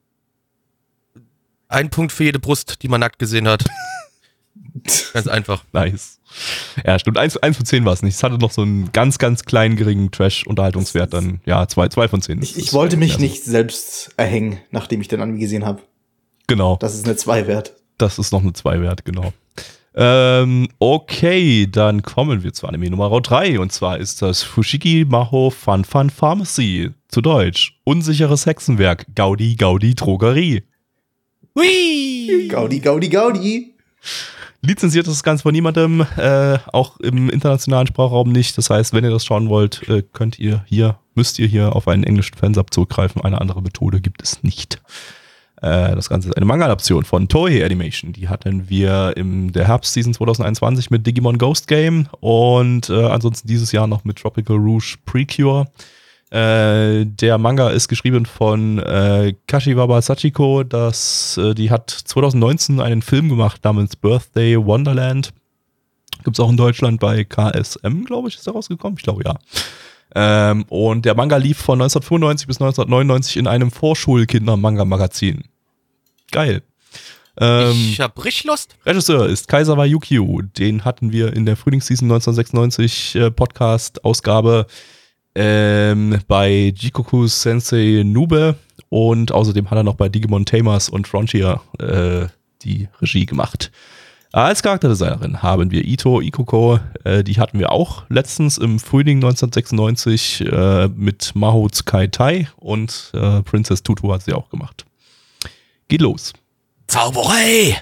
ein Punkt für jede Brust, die man nackt gesehen hat. Ganz einfach. Nice. Ja, stimmt. 1, eins von 10 war es nicht. Es hatte noch so einen ganz, ganz kleinen, geringen Trash-Unterhaltungswert. Dann, ja, 2 zwei von 10. Ich, ich wollte mich nicht selbst erhängen, nachdem ich den Anime gesehen habe. Genau. Das ist eine 2 wert. Das ist noch eine 2 wert, genau. Ähm, okay, dann kommen wir zu Anime Nummer 3 und zwar ist das Fushigi Maho Fun Fun Pharmacy. Zu Deutsch. Unsicheres Hexenwerk. Gaudi Gaudi Drogerie. Hui! Gaudi, Gaudi, Gaudi. Lizenziert ist das Ganze von niemandem, äh, auch im internationalen Sprachraum nicht. Das heißt, wenn ihr das schauen wollt, äh, könnt ihr hier, müsst ihr hier auf einen englischen Fansub zurückgreifen. Eine andere Methode gibt es nicht. Äh, das Ganze ist eine Manga-Adaption von Toei Animation. Die hatten wir im der Herbstseason 2021 mit Digimon Ghost Game und äh, ansonsten dieses Jahr noch mit Tropical Rouge Precure. Äh, der Manga ist geschrieben von äh, Kashiwaba Sachiko. Das, äh, die hat 2019 einen Film gemacht namens Birthday Wonderland. Gibt's auch in Deutschland bei KSM, glaube ich, ist der rausgekommen. Ich glaube ja. Ähm, und der Manga lief von 1995 bis 1999 in einem Vorschulkinder-Manga-Magazin. Geil. Ähm, ich hab richtig Lust. Regisseur ist Kaisawa Yukio. Den hatten wir in der Frühlingsseason 1996 äh, Podcast-Ausgabe ähm, bei Jikoku Sensei Nube. Und außerdem hat er noch bei Digimon Tamers und Frontier äh, die Regie gemacht. Als Charakterdesignerin haben wir Ito Ikoko. Äh, die hatten wir auch letztens im Frühling 1996 äh, mit Maho Tsukai Tai und äh, Princess Tutu hat sie auch gemacht. Geht los. Zauberei!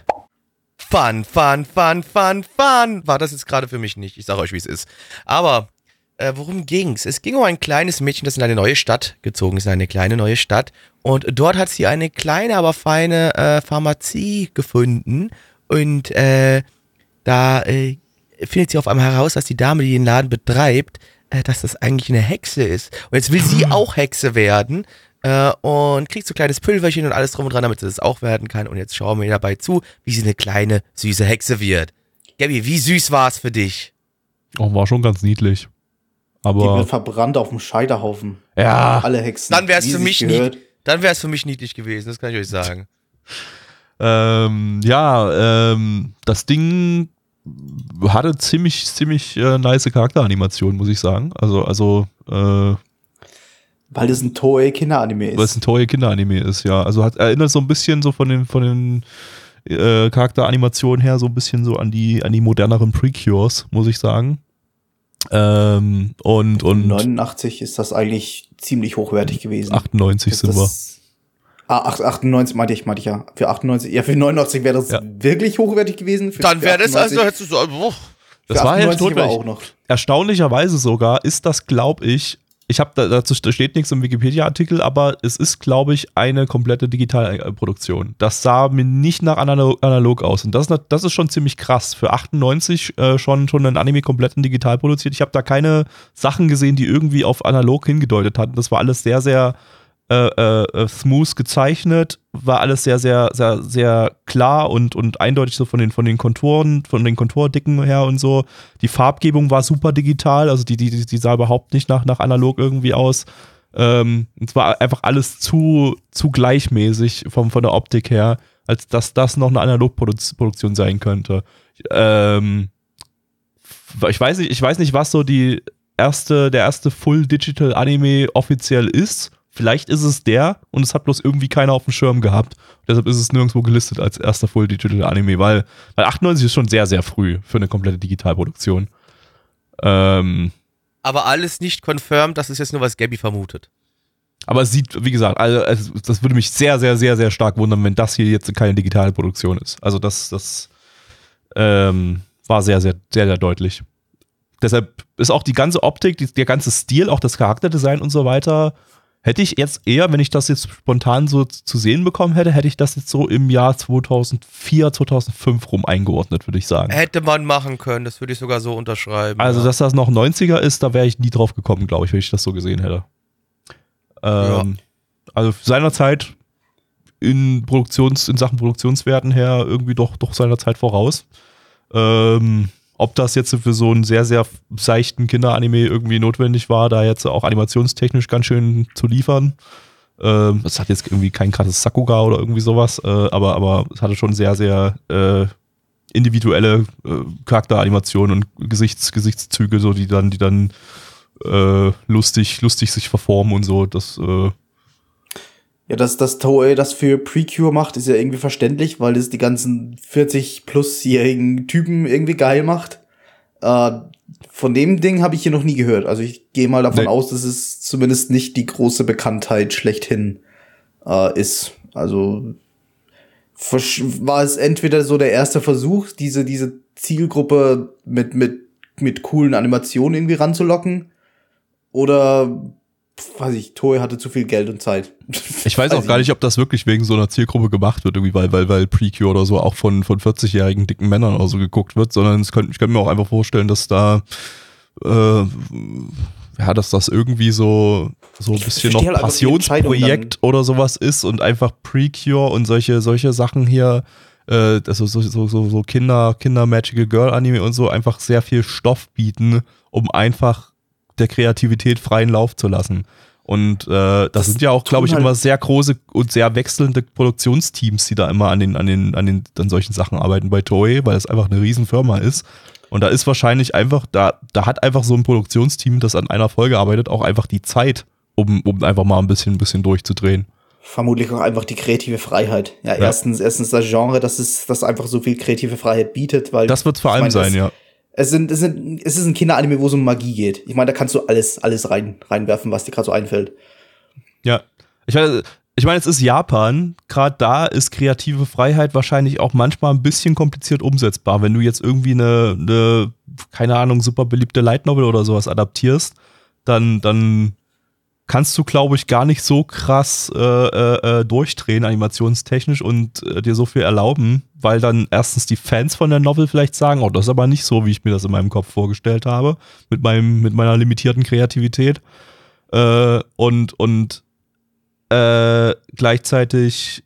Fun, fun, fun, fun, fun. War das jetzt gerade für mich nicht. Ich sage euch, wie es ist. Aber Äh, worum ging's? Es ging um ein kleines Mädchen, das in eine neue Stadt gezogen ist, eine kleine neue Stadt. Und dort hat sie eine kleine, aber feine äh, Pharmazie gefunden. Und äh, da äh, findet sie auf einmal heraus, dass die Dame, die den Laden betreibt, äh, dass das eigentlich eine Hexe ist. Und jetzt will sie auch Hexe werden äh, und kriegt so ein kleines Pülverchen und alles drum und dran, damit sie das auch werden kann. Und jetzt schauen wir ihr dabei zu, wie sie eine kleine, süße Hexe wird. Gabby, wie süß war es für dich? Oh, war schon ganz niedlich. Die Aber wird verbrannt auf dem Scheiterhaufen. ja, Alle Hexen. Dann wäre es für mich gehört. nicht, dann wäre es für mich niedlich gewesen, das kann ich euch sagen. Ähm, ja, ähm, das Ding hatte ziemlich, ziemlich äh, nice Charakteranimation, muss ich sagen. Also, also, äh, Weil das ein Toei-Kinderanime ist. weil es ein tolle Kinderanime ist, ja. Also hat erinnert so ein bisschen so von den, von den äh, Charakteranimationen her so ein bisschen so an die, an die moderneren Precures, muss ich sagen. Ähm, und, und 89 ist das eigentlich ziemlich hochwertig gewesen. 98 Das- sind wir. Ah, ach- 98 meinte ich, meinte ich ja. Für 98, ja, für 89 wäre das Ja. wirklich hochwertig gewesen. Für, Dann wäre das, also 98 hättest du so, oh, Das war ja 98 wirklich. auch noch. erstaunlicherweise sogar ist das, glaube ich, ich habe da, dazu da steht nichts im Wikipedia-Artikel, aber es ist, glaube ich, eine komplette Digitalproduktion. Das sah mir nicht nach analog, analog aus. Und das, das ist schon ziemlich krass. Für 98 äh, schon, schon ein Anime komplett in digital produziert. Ich habe da keine Sachen gesehen, die irgendwie auf analog hingedeutet hatten. Das war alles sehr, sehr äh, äh, smooth gezeichnet, war alles sehr, sehr, sehr, sehr klar und, und eindeutig so von den, von den Konturen, von den Konturdicken her und so. Die Farbgebung war super digital, also die, die, die die sah überhaupt nicht nach, nach analog irgendwie aus. Ähm, es war einfach alles zu, zu gleichmäßig vom, von der Optik her, als dass das noch eine Analogproduktion sein könnte. Ähm, ich weiß nicht, ich weiß nicht, was so die erste, der erste Full Digital Anime offiziell ist. Vielleicht ist es der und es hat bloß irgendwie keiner auf dem Schirm gehabt. Deshalb ist es nirgendwo gelistet als erster Full Digital Anime, weil, weil 98 ist schon sehr, sehr früh für eine komplette Digitalproduktion. Ähm, aber alles nicht confirmed, das ist jetzt nur, was Gabby vermutet. aber es sieht, wie gesagt, also, das würde mich sehr, sehr, sehr, sehr stark wundern, wenn das hier jetzt keine digitale Produktion ist. Also das, das ähm, war sehr, sehr, sehr, sehr deutlich. Deshalb ist auch die ganze Optik, die, der ganze Stil, auch das Charakterdesign und so weiter, hätte ich jetzt eher, wenn ich das jetzt spontan so zu sehen bekommen hätte, hätte ich das jetzt so im Jahr 2004, 2005 rum eingeordnet, würde ich sagen. Hätte man machen können, das würde ich sogar so unterschreiben. Also, ja. dass das noch 90er ist, da wäre ich nie drauf gekommen, glaube ich, wenn ich das so gesehen hätte. Ähm, Also seinerzeit in Produktions, in Sachen Produktionswerten her irgendwie doch, doch seiner Zeit voraus. Ähm, ob das jetzt für so einen sehr, sehr seichten Kinderanime irgendwie notwendig war, da jetzt auch animationstechnisch ganz schön zu liefern. Ähm, es hat jetzt irgendwie kein krasses Sakuga oder irgendwie sowas, äh, aber, aber es hatte schon sehr, sehr äh, individuelle äh, Charakteranimationen und Gesichts, Gesichtszüge, so die dann, die dann äh, lustig, lustig sich verformen und so. Das, äh, Ja, dass das Toei das für Precure macht, ist ja irgendwie verständlich, weil es die ganzen 40-plus-jährigen Typen irgendwie geil macht. Äh, von dem Ding habe ich hier noch nie gehört. Also ich gehe mal davon Nee. aus, dass es zumindest nicht die große Bekanntheit schlechthin äh, ist. Also war es entweder so der erste Versuch, diese, diese Zielgruppe mit, mit, mit coolen Animationen irgendwie ranzulocken, oder weiß ich, Toei hatte zu viel Geld und Zeit. ich weiß auch gar nicht, ob das wirklich wegen so einer Zielgruppe gemacht wird, irgendwie, weil, weil, weil Precure oder so auch von, von 40-jährigen dicken Männern oder so geguckt wird, sondern es könnt, ich könnte mir auch einfach vorstellen, dass da äh, ja, dass das irgendwie so, so ein bisschen noch halt Passionsprojekt oder sowas ist und einfach Precure und solche, solche Sachen hier, äh, also so, so, so, so Kinder, Kinder Magical Girl Anime und so einfach sehr viel Stoff bieten, um einfach der Kreativität freien Lauf zu lassen. Und äh, das, Das sind ja auch, glaube ich, halt- immer sehr große und sehr wechselnde Produktionsteams, die da immer an den, an den, an den, an solchen Sachen arbeiten bei Toei, weil es einfach eine Riesenfirma ist. Und da ist wahrscheinlich einfach, da, da hat einfach so ein Produktionsteam, das an einer Folge arbeitet, auch einfach die Zeit, um, um einfach mal ein bisschen, ein bisschen durchzudrehen. Vermutlich auch einfach die kreative Freiheit. Ja, Ja. erstens, erstens das Genre, das ist, das einfach so viel kreative Freiheit bietet, weil Das wird es vor allem meine, sein, es, ja. Es sind, es sind, es ist ein Kinderanime, wo es um Magie geht. Ich meine, da kannst du alles, alles rein, reinwerfen, was dir gerade so einfällt. Ja. Ich meine, ich meine, es ist Japan. Gerade da ist kreative Freiheit wahrscheinlich auch manchmal ein bisschen kompliziert umsetzbar. Wenn du jetzt irgendwie eine, eine keine Ahnung, super beliebte Light Novel oder sowas adaptierst, dann, dann kannst du, glaube ich, gar nicht so krass äh, äh, äh, durchdrehen, animationstechnisch und äh, dir so viel erlauben, weil dann erstens die Fans von der Novel vielleicht sagen, oh, das ist aber nicht so, wie ich mir das in meinem Kopf vorgestellt habe, mit meinem, mit meiner limitierten Kreativität. Äh, und, und äh, gleichzeitig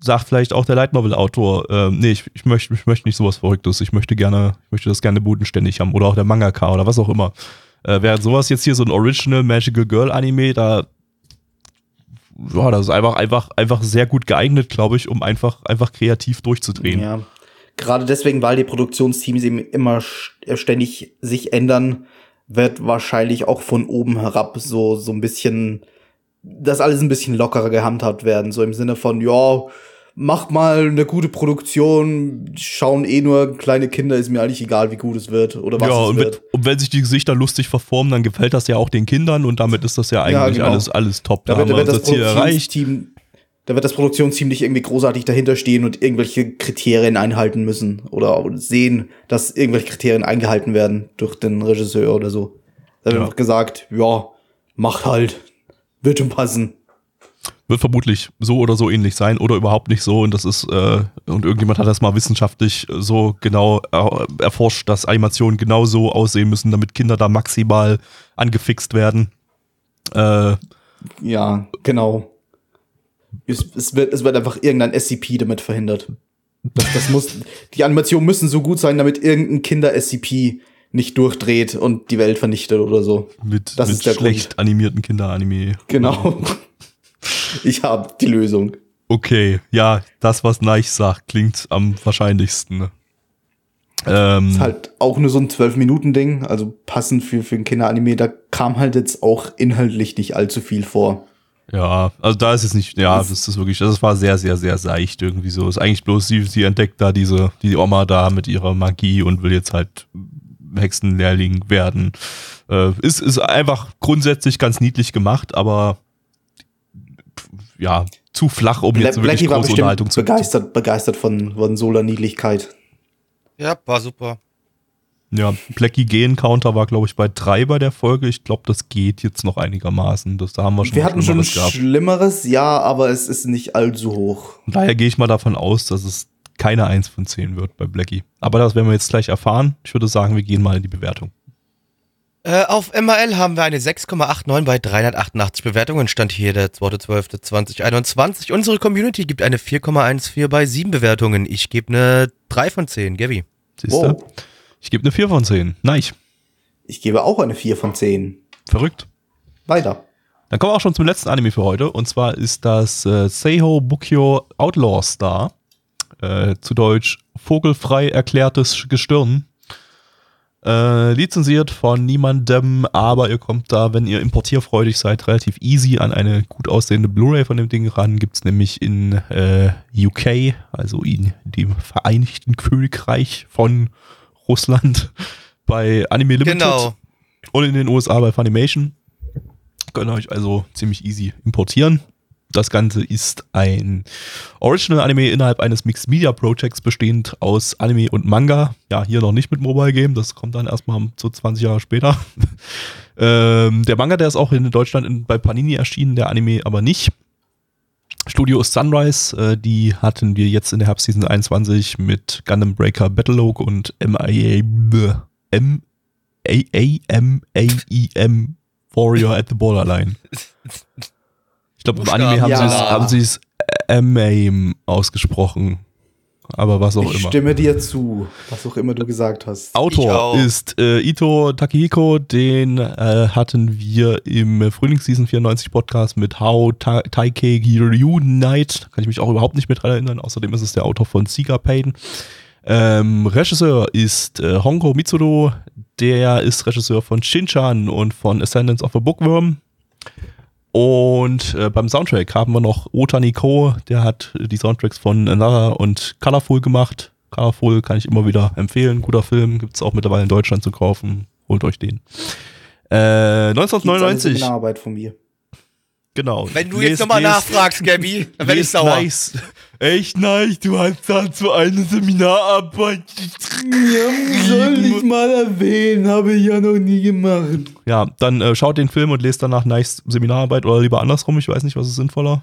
sagt vielleicht auch der Light Novel Autor, äh, nee, ich, ich möchte ich möchte nicht sowas Verrücktes, ich möchte gerne, ich möchte das gerne bodenständig haben oder auch der Mangaka oder was auch immer. Äh, während sowas jetzt hier so ein Original Magical Girl Anime, da ja, das ist einfach einfach einfach sehr gut geeignet, glaube ich, um einfach einfach kreativ durchzudrehen. Ja. Gerade deswegen, weil die Produktionsteams eben immer st- ständig sich ändern, wird wahrscheinlich auch von oben herab so, so ein bisschen, das alles ein bisschen lockerer gehandhabt werden. So im Sinne von, ja, mach mal eine gute Produktion, schauen eh nur kleine Kinder, ist mir eigentlich egal, wie gut es wird oder was ja, es und wenn, wird. und wenn sich die Gesichter lustig verformen, dann gefällt das ja auch den Kindern und damit ist das ja eigentlich genau. alles, alles top. Da, Da wird, da wir wird das unser Ziel erreicht. Produktionsteam, da wird das Produktionsteam nicht irgendwie großartig dahinter stehen und irgendwelche Kriterien einhalten müssen oder sehen, dass irgendwelche Kriterien eingehalten werden durch den Regisseur oder so. Da wird Ja. einfach gesagt, ja, macht halt, wird schon passen. Wird vermutlich so oder so ähnlich sein oder überhaupt nicht so und das ist, äh, und irgendjemand hat das mal wissenschaftlich so genau er, erforscht, dass Animationen genau so aussehen müssen, damit Kinder da maximal angefixt werden. Äh, Ja, genau. Es, es, wird, es wird einfach irgendein SCP damit verhindert. Das, das muss, die Animationen müssen so gut sein, damit irgendein Kinder-SCP nicht durchdreht und die Welt vernichtet oder so. mit Das mit schlecht animierten Kinderanime. Genau. Ich habe die Lösung. Okay, ja, das, was Neich sagt, klingt am wahrscheinlichsten. ne? Ähm, Ist halt auch nur so ein 12-Minuten-Ding, also passend für, für ein Kinderanime. Da kam halt jetzt auch inhaltlich nicht allzu viel vor. Ja, also da ist es nicht, ja, Das- das ist wirklich, das war sehr, sehr, sehr seicht irgendwie so. Ist eigentlich bloß, sie, sie entdeckt da diese, die Oma da mit ihrer Magie und will jetzt halt Hexenlehrling werden. Äh, ist, ist einfach grundsätzlich ganz niedlich gemacht, aber ja, zu flach, um jetzt Bla wirklich Blackie war große Unterhaltung bestimmt zu begeistert, begeistert von, von Solar Niedlichkeit. Ja, war super. Ja, Blackie G-Encounter war, glaube ich, bei drei bei der Folge. Ich glaube, das geht jetzt noch einigermaßen. Das, da haben wir schon Wir hatten schon Schlimmeres gehabt. Schlimmeres, ja, aber es ist nicht allzu hoch. Und daher gehe ich mal davon aus, dass es keine 1 von 10 wird bei Blackie. Aber das werden wir jetzt gleich erfahren. Ich würde sagen, wir gehen mal in die Bewertung. Äh, auf MRL haben wir eine 6,89 bei 388 Bewertungen. Stand hier der 2.12.2021. Unsere Community gibt eine 4,14 bei 7 Bewertungen. Ich gebe eine 3 von 10. Gabi. Siehst du? Wow. Ich gebe eine 4 von 10. Nein, Ich gebe auch eine 4 von 10. verrückt. Weiter. Dann kommen wir auch schon zum letzten Anime für heute. Und zwar ist das äh, Seiho Bukyo Outlaw Star. Äh, zu Deutsch vogelfrei erklärtes Gestirn. Äh, lizenziert von niemandem, aber ihr kommt da, wenn ihr importierfreudig seid, relativ easy an eine gut aussehende Blu-ray von dem Ding ran. Gibt's nämlich in äh, UK, also in dem Vereinigten Königreich von Russland, bei Anime Limited Genau. und in den USA bei Funimation. Könnt ihr euch also ziemlich easy importieren. Das Ganze ist ein Original-Anime innerhalb eines Mixed Media Projects bestehend aus Anime und Manga. Ja, hier noch nicht mit Mobile Game, das kommt dann erstmal so 20 Jahre später. ähm, der Manga, der ist auch in Deutschland in, bei Panini erschienen, der Anime aber nicht. Studio ist Sunrise, äh, die hatten wir jetzt in der Herbstseason 21 mit Gundam Breaker Battlelogue und MIA M A A M A I M Warrior at the Borderline. Ich glaube, im Anime haben Ja. sie es haben sie es M-Aim ausgesprochen. Aber was auch ich immer. stimme dir zu, was auch immer du gesagt hast. Ich. Autor ist äh, Ito Takehiko, den äh, hatten wir im Frühlingsseason 94 Podcast mit How Ta Taike Reunite. Da kann ich mich auch überhaupt nicht mehr dran erinnern. Außerdem ist es der Autor von Seeker Pain. Ähm, Regisseur ist äh, Hongo Mitsudo, der ist Regisseur von Shinchan und von Ascendance of a Bookworm. Und äh, beim Soundtrack haben wir noch Ota Nico, der hat die Soundtracks von Another und Colorful gemacht. Colorful kann ich immer wieder empfehlen. Guter Film, gibt es auch mittlerweile in Deutschland zu kaufen. Holt euch den. Äh, Gibt's eine 1999, Seminararbeit von mir. Genau. Wenn du Lest- jetzt nochmal nachfragst, Gabi, dann werde ich sauer. Nice. Echt nice, du hast dazu eine Seminararbeit. Ja, soll nicht mal erwähnen, habe ich ja noch nie gemacht. Ja, dann äh, schaut den Film und lest danach nice Seminararbeit oder lieber andersrum, ich weiß nicht, was ist sinnvoller.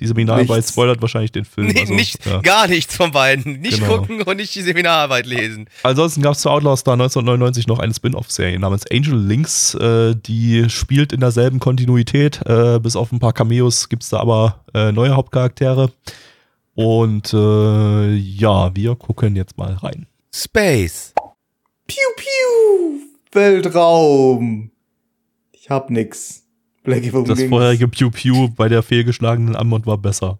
Die Seminararbeit Nichts. spoilert wahrscheinlich den Film. Nee, also, nicht, ja. Gar nichts von beiden. Nicht Genau. gucken und nicht die Seminararbeit lesen. Ansonsten gab es zu Outlaw Star 1999 noch eine Spin-off-Serie namens Angel Links. Äh, die spielt in derselben Kontinuität. Äh, bis auf ein paar Cameos gibt es da aber äh, neue Hauptcharaktere. Und äh, ja, wir gucken jetzt mal rein. Space. Piu, piu. Weltraum. Ich hab nix. Blackie, worum Das vorherige Pew Pew bei der fehlgeschlagenen Anmod war besser.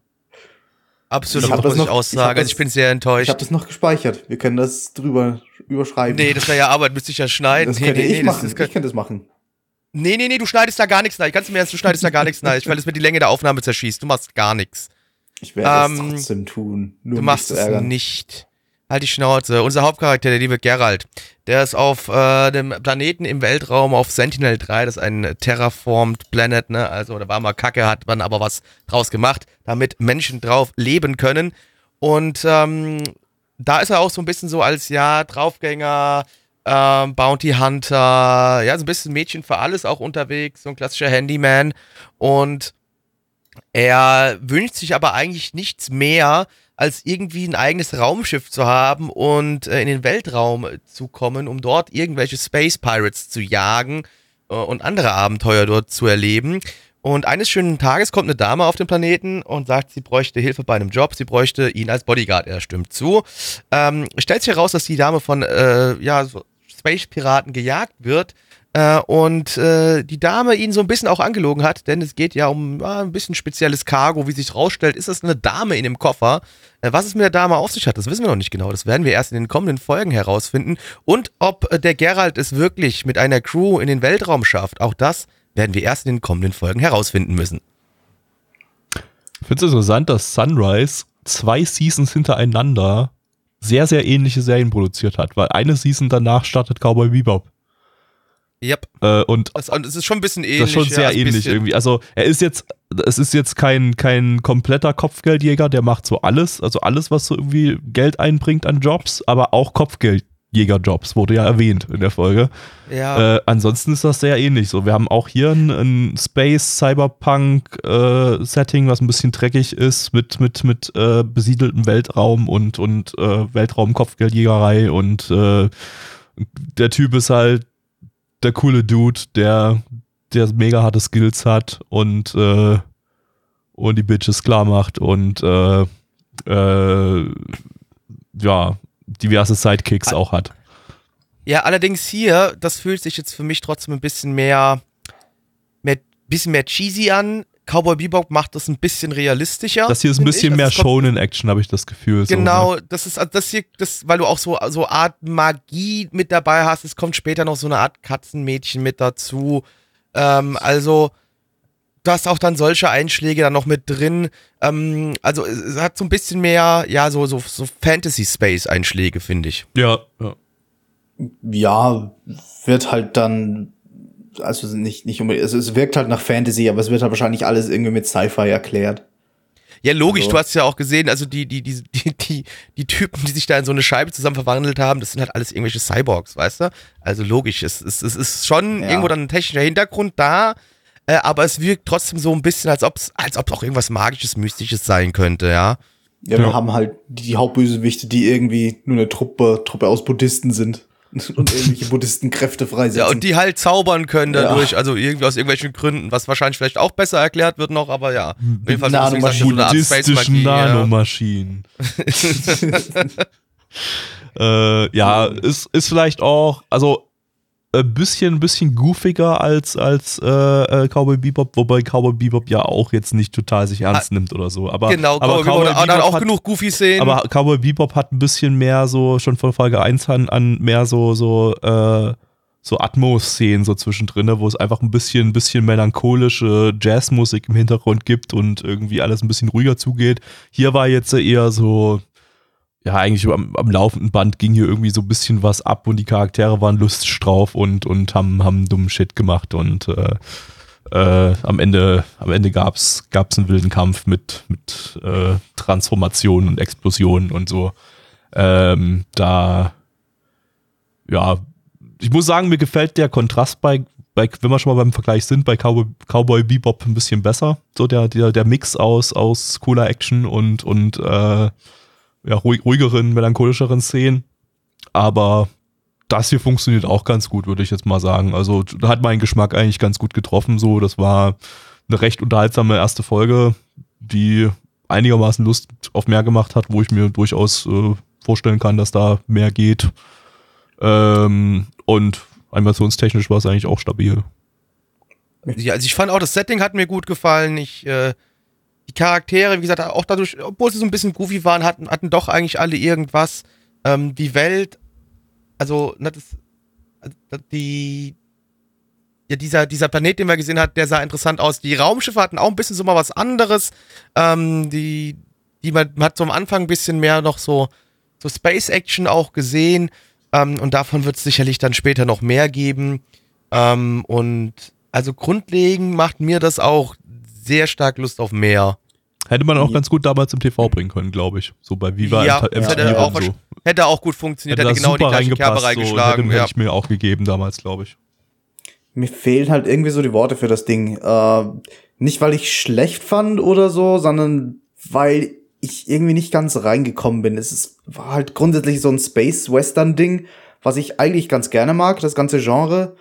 Absolut, Ich muss das ich noch- ich aussagen. also das- ich bin sehr Ich enttäuscht. habe das noch gespeichert. Wir können das drüber überschreiben. Nee, das wäre ja Arbeit, müsste ich ja schneiden. das nee, könnte nee, ich nee, das- machen. Das, kann- ich könnte das machen. nee, nee, nee, du schneidest da gar nichts rein. Kannst du mir jetzt, du schneidest da gar nichts rein, weil es mir die Länge der Aufnahme zerschießt. Du machst gar nichts. Ich werde Ähm, es trotzdem tun. Nur Du machst es nicht. Halt die Schnauze. Unser Hauptcharakter, der liebe Geralt, der ist auf äh, dem Planeten im Weltraum auf Sentinel 3, das ist ein Terraformed Planet, ne? Also da war mal Kacke, hat man aber was draus gemacht, damit Menschen drauf leben können. Und ähm, da ist er auch so ein bisschen so als ja Draufgänger, ähm, Bounty Hunter, ja so ein bisschen Mädchen für alles auch unterwegs, so ein klassischer Handyman. Und er wünscht sich aber eigentlich nichts mehr, als irgendwie ein eigenes Raumschiff zu haben und äh, in den Weltraum zu kommen, um dort irgendwelche Space Pirates zu jagen äh, und andere Abenteuer dort zu erleben. Und eines schönen Tages kommt eine Dame auf den Planeten und sagt, sie bräuchte Hilfe bei einem Job, sie bräuchte ihn als Bodyguard. Er stimmt zu. Ähm, stellt sich heraus, dass die Dame von äh, ja, so Space-Piraten gejagt wird äh, und äh, die Dame ihn so ein bisschen auch angelogen hat, denn es geht ja um ja, ein bisschen spezielles Cargo. Wie sich rausstellt, ist das eine Dame in dem Koffer. Äh, was es mit der Dame auf sich hat, das wissen wir noch nicht genau. Das werden wir erst in den kommenden Folgen herausfinden. Und ob äh, der Geralt es wirklich mit einer Crew in den Weltraum schafft, auch das werden wir erst in den kommenden Folgen herausfinden müssen. Ich finde es interessant, dass Sunrise zwei Seasons hintereinander sehr, sehr ähnliche Serien produziert hat, weil eine Season danach startet Cowboy Bebop. Yep. Äh, und es ist schon ein bisschen ähnlich. das ist schon ja, sehr ein ähnlich irgendwie. Also er ist jetzt, es ist jetzt kein, kein kompletter Kopfgeldjäger, der macht so alles, also alles, was so irgendwie Geld einbringt an Jobs, aber auch Kopfgeldjägerjobs, wurde ja erwähnt in der Folge. Ja. Äh, ansonsten ist das sehr ähnlich. So, wir haben auch hier ein, ein Space Cyberpunk äh, Setting, was ein bisschen dreckig ist mit mit mit äh, besiedeltem Weltraum und und äh, Weltraum-Kopfgeldjägerei und äh, der Typ ist halt der coole Dude, der der mega harte Skills hat und äh, und die Bitches klar macht und äh, äh, ja diverse Sidekicks auch hat. Ja, allerdings hier, das fühlt sich jetzt für mich trotzdem ein bisschen mehr, mehr bisschen mehr cheesy an. Cowboy Bebop macht das ein bisschen realistischer. Das hier ist ein bisschen ich. mehr Also Shonen-Action, habe ich das Gefühl. so, ne? Genau, das ist also das hier, das, weil du auch so, so Art Magie mit dabei hast. Es kommt später noch so eine Art Katzenmädchen mit dazu. Ähm, also, du hast auch dann solche Einschläge dann noch mit drin. Ähm, also, es, hat so ein bisschen mehr, ja, so, so, so Fantasy-Space-Einschläge, finde ich. Ja, ja. Ja, wird halt dann, also nicht, nicht unbedingt, also es wirkt halt nach Fantasy, aber es wird halt wahrscheinlich alles irgendwie mit Sci-Fi erklärt. Ja, logisch, Also- du hast ja auch gesehen, also die, die, die, die, die, die Typen, die sich da in so eine Scheibe zusammen verwandelt haben, das sind halt alles irgendwelche Cyborgs, weißt du? Also logisch, es, es, es ist schon Ja. irgendwo dann ein technischer Hintergrund da, äh, aber es wirkt trotzdem so ein bisschen, als ob es als ob auch irgendwas Magisches, Mystisches sein könnte, ja. Ja, Ja. wir haben halt die Hauptbösewichte, die irgendwie nur eine Truppe, Truppe aus Buddhisten sind und irgendwelche Buddhistenkräfte freisetzen. Ja, und die halt zaubern können Ja. dadurch, also irgendwie aus irgendwelchen Gründen, was wahrscheinlich vielleicht auch besser erklärt wird noch, aber ja. Auf jeden Fall so, wie gesagt, so eine Art Buddhistischen Space-Magie, ja. Nanomaschinen. äh, ja, ist, ist vielleicht auch, also ein bisschen, bisschen goofiger als, als äh, äh, Cowboy Bebop, wobei Cowboy Bebop ja auch jetzt nicht total sich ernst nimmt oder so. Aber, Genau, aber Cowboy Bebop hat auch hat, genug Goofy-Szenen. Aber Cowboy Bebop hat ein bisschen mehr so, schon von Folge 1 an, an mehr so, so, äh, so Atmos-Szenen so zwischendrin, ne, wo es einfach ein bisschen, ein bisschen melancholische Jazzmusik im Hintergrund gibt und irgendwie alles ein bisschen ruhiger zugeht. Hier war jetzt eher so, ja, eigentlich am, am laufenden Band ging hier irgendwie so ein bisschen was ab und die Charaktere waren lustig drauf und, und haben, haben dummen Shit gemacht und äh, äh, am Ende, am Ende gab's, gab's einen wilden Kampf mit, mit äh, Transformationen und Explosionen und so. Ähm, da ja, ich muss sagen, mir gefällt der Kontrast bei, bei wenn wir schon mal beim Vergleich sind, bei Cowboy, Cowboy Bebop ein bisschen besser. So der, der, der Mix aus, aus cooler Action und, und äh, ja, ruhig, ruhigeren, melancholischeren Szenen. Aber das hier funktioniert auch ganz gut, würde ich jetzt mal sagen. Also da hat mein Geschmack eigentlich ganz gut getroffen. So, das war eine recht unterhaltsame erste Folge, die einigermaßen Lust auf mehr gemacht hat, wo ich mir durchaus äh, vorstellen kann, dass da mehr geht. Ähm, und animationstechnisch war es eigentlich auch stabil. Ja, also ich fand auch, das Setting hat mir gut gefallen. Ich, äh, Charaktere, wie gesagt, auch dadurch, obwohl sie so ein bisschen goofy waren, hatten, hatten doch eigentlich alle irgendwas. Ähm, die Welt, also, ne, das, also, die, ja, dieser, dieser Planet, den man gesehen hat, der sah interessant aus. Die Raumschiffe hatten auch ein bisschen so mal was anderes. Ähm, die, die man, man hat so am Anfang ein bisschen mehr noch so, so Space Action auch gesehen. Ähm, und davon wird es sicherlich dann später noch mehr geben. Ähm, und also grundlegend macht mir das auch sehr stark Lust auf mehr. Hätte man auch ganz gut damals im TV bringen können, glaube ich. So bei Viva Ja, MTV das hätte auch, so. hätte auch gut funktioniert, hätte, da genau die super gleiche Kerbe reingepasst, so, reingeschlagen. hätte, ja. hätte ich mir auch gegeben damals, glaube ich. Mir fehlen halt irgendwie so die Worte für das Ding. Äh, nicht, weil ich schlecht fand oder so, sondern weil ich irgendwie nicht ganz reingekommen bin. Es ist, war halt grundsätzlich so ein Space-Western-Ding, was ich eigentlich ganz gerne mag, das ganze Genre.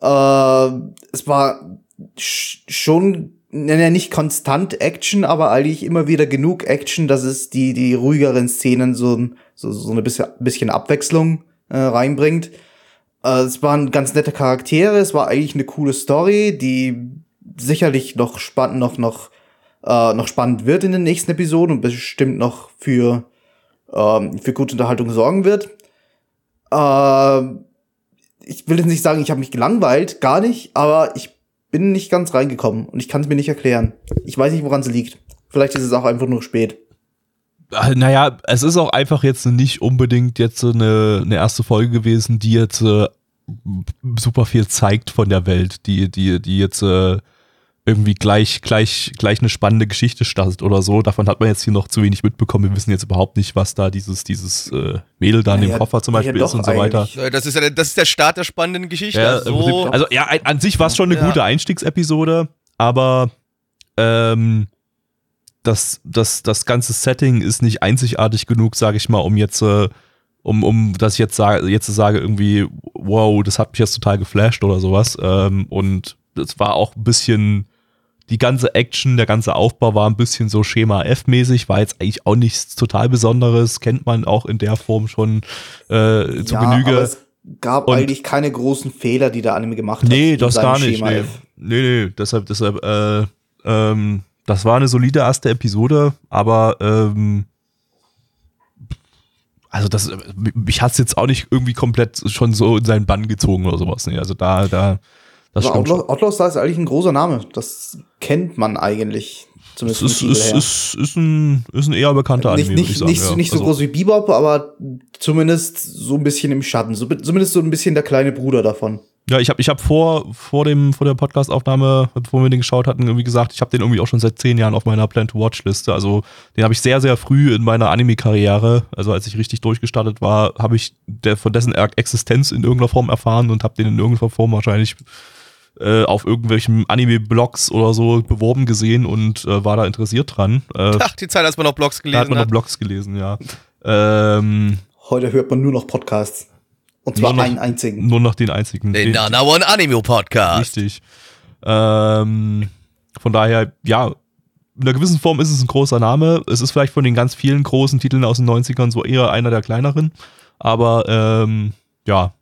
Äh, es war sch schon, ne, nicht konstant Action, aber eigentlich immer wieder genug Action, dass es die, die ruhigeren Szenen so, so, so eine bisschen, bisschen Abwechslung äh, reinbringt. Äh, es waren ganz nette Charaktere, es war eigentlich eine coole Story, die sicherlich noch spannend, noch, noch, äh, noch spannend wird in den nächsten Episoden und bestimmt noch für, ähm, für gute Unterhaltung sorgen wird. Äh, ich will jetzt nicht sagen, ich habe mich gelangweilt, gar nicht, aber ich bin nicht ganz reingekommen und ich kann es mir nicht erklären. Ich weiß nicht, woran es liegt. Vielleicht ist es auch einfach nur spät. Äh, Naja, es ist auch einfach jetzt nicht unbedingt jetzt eine, eine erste Folge gewesen, die jetzt äh, super viel zeigt von der Welt, die, die, die jetzt äh, irgendwie gleich, gleich, gleich eine spannende Geschichte startet oder so. Davon hat man jetzt hier noch zu wenig mitbekommen. Wir wissen jetzt überhaupt nicht, was da dieses, dieses äh, Mädel da in dem Ja, Koffer zum ja, Beispiel doch, ist und so weiter. Das ist, ja, das ist der Start der spannenden Geschichte. Ja, Also so, Prinzip, also ja, an sich war es schon eine Ja. gute Einstiegsepisode, aber ähm, das, das, das ganze Setting ist nicht einzigartig genug, sage ich mal, um jetzt, äh, um, um dass ich jetzt sage, jetzt sage irgendwie, wow, das hat mich jetzt total geflasht oder sowas. Ähm, und das war auch ein bisschen, die ganze Action, der ganze Aufbau war ein bisschen so Schema F-mäßig, war jetzt eigentlich auch nichts total Besonderes, kennt man auch in der Form schon äh, zu ja, Genüge. aber es gab Und- eigentlich keine großen Fehler, die der Anime gemacht hat. Nee, das gar nicht. Nee. Nee, nee, deshalb, deshalb, äh, ähm, das war eine solide erste Episode, aber ähm, also das, mich hat's jetzt auch nicht irgendwie komplett schon so in seinen Bann gezogen oder sowas. Nee, also da, da, das schon. Outlaw, Outlaw Star ist eigentlich ein großer Name. Das kennt man eigentlich. Es Zumindest ist, ist, ist, ist, ein, ist ein eher bekannter nicht, Anime, nicht, nicht, ja. nicht so Also- groß wie Bebop, aber zumindest so ein bisschen im Schatten. So, zumindest so ein bisschen der kleine Bruder davon. Ja, ich habe ich hab vor, vor, dem, vor der Podcastaufnahme, bevor wir den geschaut hatten, irgendwie gesagt, ich habe den irgendwie auch schon seit zehn Jahren auf meiner Plan-to-Watch-Liste. Also den habe ich sehr, sehr früh in meiner Anime-Karriere, also als ich richtig durchgestartet war, habe ich der, von dessen Existenz in irgendeiner Form erfahren und habe den in irgendeiner Form wahrscheinlich äh, auf irgendwelchen Anime-Blogs oder so beworben gesehen und äh, war da interessiert dran. Äh, ach, die Zeit, als man noch Blogs da hat gelesen man noch hat. Blogs gelesen, ja. Ähm, Heute hört man nur noch Podcasts. Und zwar Nur noch- einen einzigen. nur noch den einzigen. Den den- Nana One Anime Podcast. Richtig. Ähm, von daher, ja, in einer gewissen Form ist es ein großer Name. Es ist vielleicht von den ganz vielen großen Titeln aus den 90ern so eher einer der kleineren. Aber ähm, ja,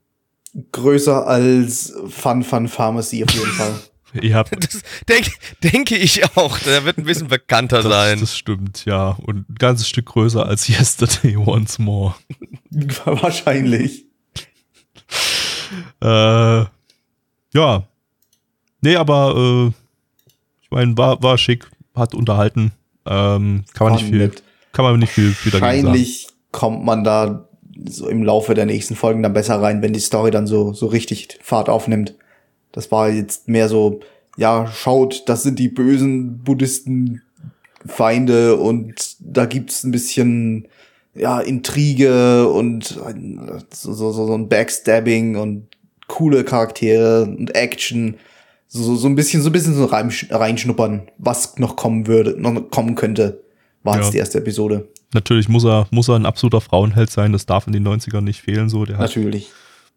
Größer als Fun Fun Pharmacy auf jeden Fall. ihr habt. Das denk, denke ich auch. Der wird ein bisschen bekannter Das, sein. das stimmt, ja. Und ein ganzes Stück größer als Yesterday Once More. Wahrscheinlich. Äh, ja. Nee, aber äh, ich meine, war, war schick, hat unterhalten. Ähm, kann man nicht viel, nett. kann man nicht viel, viel dagegen sagen. Wahrscheinlich kommt man da so im Laufe der nächsten Folgen dann besser rein, wenn die Story dann so, so richtig Fahrt aufnimmt. Das war jetzt mehr so, ja, schaut, das sind die bösen Buddhisten Feinde und da gibt's ein bisschen, ja, Intrige und so, so, so ein Backstabbing und coole Charaktere und Action. So, so ein bisschen, so ein bisschen so rein, reinschnuppern, was noch kommen würde, noch kommen könnte, war Ja. jetzt die erste Episode. Natürlich muss er, muss er ein absoluter Frauenheld sein, das darf in den 90ern nicht fehlen. So, der hat, Natürlich.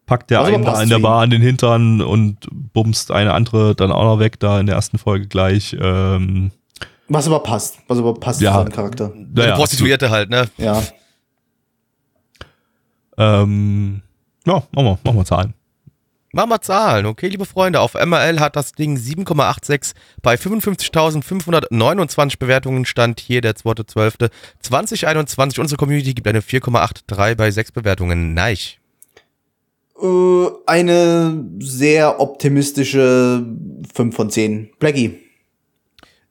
packt der aber einen da in der Bar an den Hintern und bumst eine andere dann auch noch weg, da in der ersten Folge gleich. Ähm, Was aber passt. Was aber passt Ja. zu seinem Charakter. Eine Prostituierte halt, ne? Ja. Ähm, ja, machen wir, machen wir Zahlen. Machen wir Zahlen, okay, liebe Freunde. Auf MRL hat das Ding 7,86 bei 55.529 Bewertungen. Stand hier der 2.12.2021. Unsere Community gibt eine 4,83 bei 6 Bewertungen. Neich. Äh, eine sehr optimistische 5 von 10. Blackie.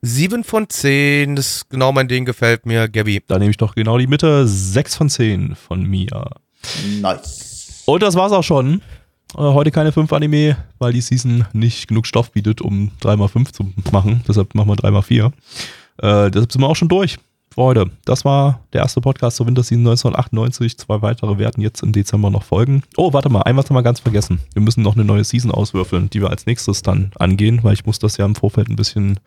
7 von 10, das ist genau mein Ding, gefällt mir. Gabby. Da nehme ich doch genau die Mitte. 6 von 10 von mir. Nice. Und das war's auch schon. Äh, heute keine 5 Anime, weil die Season nicht genug Stoff bietet, um 3x5 zu machen. Deshalb machen wir 3x4. Äh, deshalb sind wir auch schon durch für heute. Das war der erste Podcast zur Winterseason 1998. Zwei weitere werden jetzt im Dezember noch folgen. Oh, warte mal, ein was haben wir ganz vergessen. Wir müssen noch eine neue Season auswürfeln, die wir als nächstes dann angehen, weil ich muss das ja im Vorfeld ein bisschen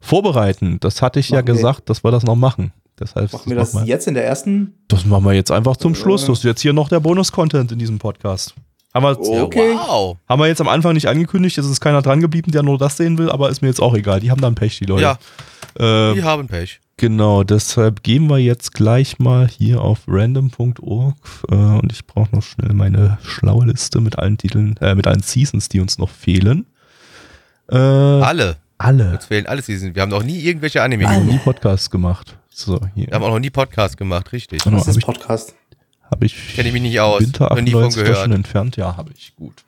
vorbereiten. Das hatte ich ja Machen wir- gesagt, dass wir das noch machen. Deshalb Machen wir das wir- jetzt in der ersten? das machen wir jetzt einfach zum Schluss. Das ist jetzt hier noch der Bonus-Content in diesem Podcast. Haben wir, Okay. Wow. haben wir jetzt am Anfang nicht angekündigt, es ist keiner dran geblieben, der nur das sehen will, aber ist mir jetzt auch egal. Die haben dann Pech, die Leute. Ja, Ähm, die haben Pech. Genau, deshalb gehen wir jetzt gleich mal hier auf random.org äh, und ich brauche noch schnell meine schlaue Liste mit allen Titeln, äh, mit allen Seasons, die uns noch fehlen. Äh, Alle. alle. Uns fehlen alle Season. Wir haben noch nie irgendwelche Anime Wir haben geguckt. nie Podcasts gemacht. So, hier. Wir haben auch noch nie Podcast gemacht, richtig. Genau, Das hab ist ich- Podcast. Habe ich Kenne ich mich nicht aus. Winter Noch nie von 98 gehört. schon entfernt? Ja, habe ich. Gut.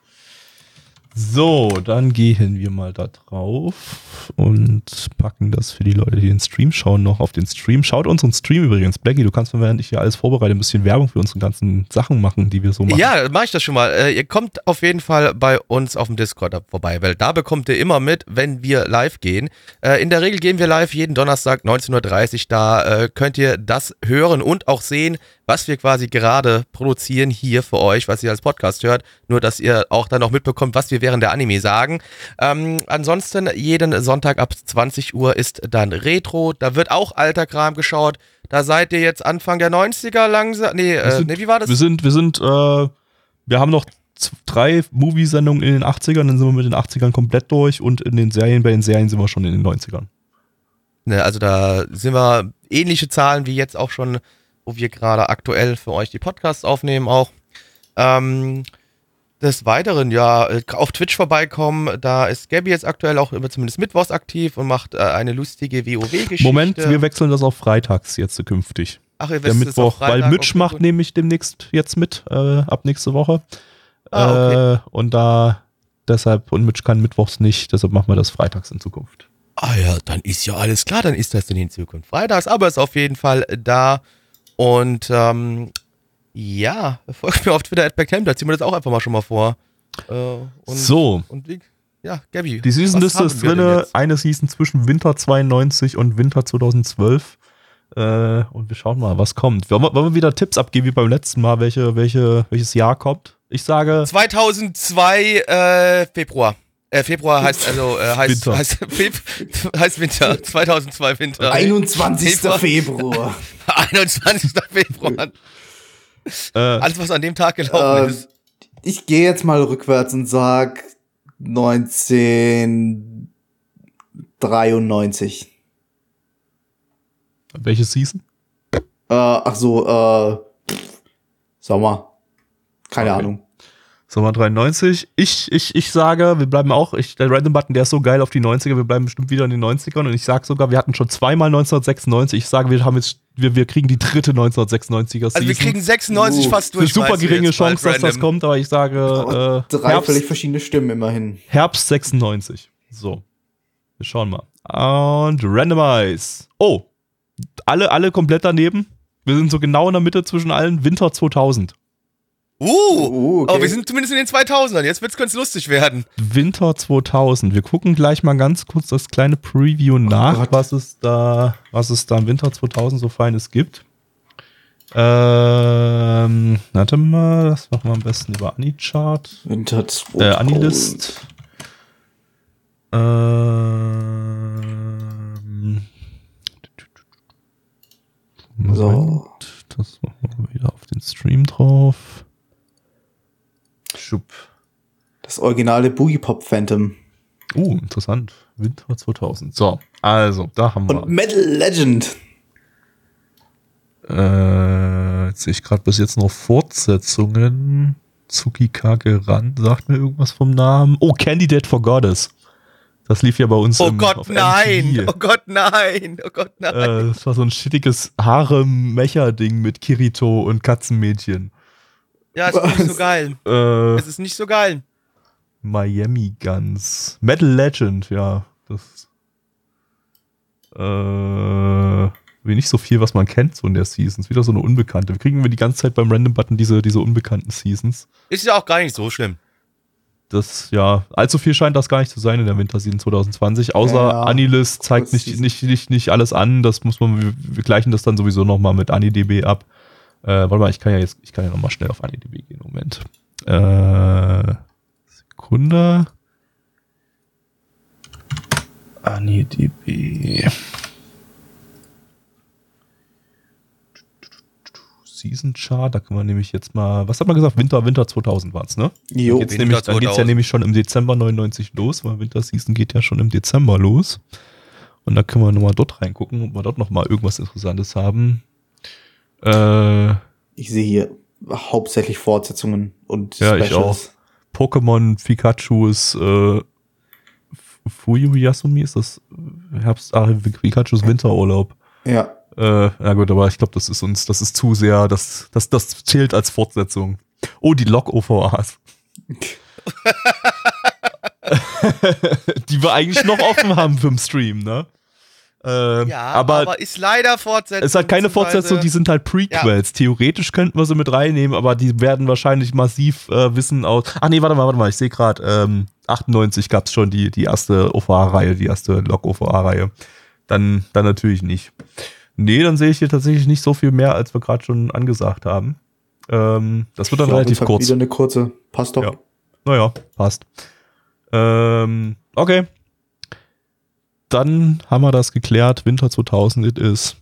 So, dann gehen wir mal da drauf und packen das für die Leute, die den Stream schauen, noch auf den Stream. Schaut unseren Stream übrigens. Blackie, du kannst, während ich hier alles vorbereite, ein bisschen Werbung für unsere ganzen Sachen machen, die wir so machen. Ja, mache ich das schon mal. Äh, ihr kommt auf jeden Fall bei uns auf dem Discord vorbei, weil da bekommt ihr immer mit, wenn wir live gehen. Äh, in der Regel gehen wir live jeden Donnerstag 19.30 Uhr. Da äh, könnt ihr das hören und auch sehen, was wir quasi gerade produzieren hier für euch, was ihr als Podcast hört. Nur, dass ihr auch dann noch mitbekommt, was wir während der Anime sagen. Ähm, ansonsten, jeden Sonntag ab 20 Uhr ist dann Retro. Da wird auch alter Kram geschaut. Da seid ihr jetzt Anfang der 90er langsam. Nee, äh, sind- nee wie war das? Wir sind, wir sind, äh, wir haben noch drei Movie-Sendungen in den 80ern, dann sind wir mit den 80ern komplett durch und in den Serien, bei den Serien sind wir schon in den 90ern. Ne, also da sind wir ähnliche Zahlen wie jetzt auch schon, wo wir gerade aktuell für euch die Podcasts aufnehmen auch. Ähm, des Weiteren, ja, äh, auf Twitch vorbeikommen, da ist Gabby jetzt aktuell auch immer zumindest mittwochs aktiv und macht äh, eine lustige WoW-Geschichte. Moment, wir wechseln das auf freitags jetzt künftig. Ach, ihr Der wisst auf Mittwoch, weil Freitag, Mitch okay, macht nämlich demnächst jetzt mit, äh, ab nächste Woche. Ah, okay. äh, und da deshalb, und Mitch kann mittwochs nicht, deshalb machen wir das freitags in Zukunft. Ah ja, dann ist ja alles klar, dann ist das dann in Zukunft freitags, aber ist auf jeden Fall da. Und ähm, ja, folgt mir auf Twitter at Backcamp, da ziehen wir das auch einfach mal schon mal vor. Äh, und, so, Und wie, ja, Gabby. die Seasonliste ist drin, eine Season zwischen Winter 92 und Winter 2012. Äh, und wir schauen mal, was kommt. Wollen wir, wollen wir wieder Tipps abgeben wie beim letzten Mal, welche, welche, welches Jahr kommt? Ich sage 2002 äh, Februar. Äh, Februar heißt also äh, heißt, Winter. heißt, heißt Winter. 2002 Winter. 21. Februar. Februar. 21. Februar. äh, Alles, was an dem Tag gelaufen Ähm, ist. Ich gehe jetzt mal rückwärts und sag 1993. welche Season? Äh, ach so, äh, Sommer. Keine Okay. Ahnung. Sommer 93. Ich, ich, ich sage, wir bleiben auch, ich, der Random Button, der ist so geil auf die 90er, wir bleiben bestimmt wieder in den 90ern und ich sage sogar, wir hatten schon zweimal 1996. Ich sage, wir haben jetzt, wir, wir kriegen die dritte 1960er Season. Also wir kriegen 96 Uh, fast durch. ist super geringe Chance, dass das kommt, aber ich sage äh, Drei völlig Herbst, verschiedene Stimmen immerhin. Herbst 96. So. Wir schauen mal. Und Randomize. Oh. Alle, alle komplett daneben. Wir sind so genau in der Mitte zwischen allen. Winter 2000. Uh, Uh, okay. aber wir sind zumindest in den 2000ern. Jetzt wird's ganz lustig werden. Winter 2000. Wir gucken gleich mal ganz kurz das kleine Preview nach, Gott. was es da, was es da im Winter 2000 so Feines gibt. Ähm, warte mal, das machen wir am besten über Anichart. Winter 2000. Äh, Anilist. Ähm, So. Das machen wir wieder auf den Stream drauf. Schupp. Das originale Boogie Pop Phantom. Uh, interessant. Winter 2000. So, also, da haben wir. Und Metal Legend. Äh, jetzt sehe ich gerade bis jetzt noch Fortsetzungen. Tsukikage Ran sagt mir irgendwas vom Namen. Oh, Candidate for Goddess. Das lief ja bei uns Oh im, Gott, nein! MTV. Oh Gott, nein! Oh Gott, nein! Äh, das war so ein shittiges Harem-Mecha-Ding mit Kirito und Katzenmädchen. Ja, ist nicht so geil. Äh, Es ist nicht so geil. Miami Guns. Metal Legend, ja. Das. Äh, wie nicht so viel, was man kennt, so in der Season. Ist wieder so eine Unbekannte. Wir kriegen wir die ganze Zeit beim Random-Button diese, diese unbekannten Seasons. Ist ja auch gar nicht so schlimm. Das, ja, allzu viel scheint das gar nicht zu sein in der Winterseason 2020, außer Ja, Anilist zeigt nicht, nicht, nicht, nicht alles an. Das muss man, wir, wir gleichen das dann sowieso nochmal mit AniDB ab. Äh, warte mal, ich kann ja jetzt, ich kann ja nochmal schnell auf AniDB gehen. Moment. Äh, Sekunde. AniDB. Season Chart, da können wir nämlich jetzt mal, was hat man gesagt? Winter, Winter 2000 war es, ne? Jo. Geht's Winter nämlich, dann geht's ja 2000. nämlich schon im Dezember 99 los, weil Winterseason geht ja schon im Dezember los. Und da können wir nochmal dort reingucken, ob wir dort nochmal irgendwas Interessantes haben. Äh, Ich sehe hier hauptsächlich Fortsetzungen und Ja, ich auch. Pokémon Pikachu ist äh, Fuyu Yasumi, ist das Herbst, ah, Pikachus Winterurlaub. Ja. Äh, na gut, aber ich glaube, das ist uns, das ist zu sehr, das, das, das zählt als Fortsetzung. Oh, die Log-OVAs. die wir eigentlich noch offen haben für den Stream, ne? Äh, Ja, aber, aber, ist leider Fortsetzung. es hat keine Fortsetzung, die sind halt Prequels. Theoretisch könnten wir sie mit reinnehmen, aber die werden wahrscheinlich massiv äh, Wissen aus. Ach nee, warte mal, warte mal, ich sehe gerade, ähm, 98 gab es schon die, die erste OVA-Reihe, die erste Log-OVA-Reihe. Dann, dann natürlich nicht. Nee, dann sehe ich hier tatsächlich nicht so viel mehr, als wir gerade schon angesagt haben. Ähm, das wird dann Ja, relativ kurz. Wieder eine kurze. Passt doch. Ja. Naja, passt. Ähm, okay. Dann haben wir das geklärt. Winter 2000 it is.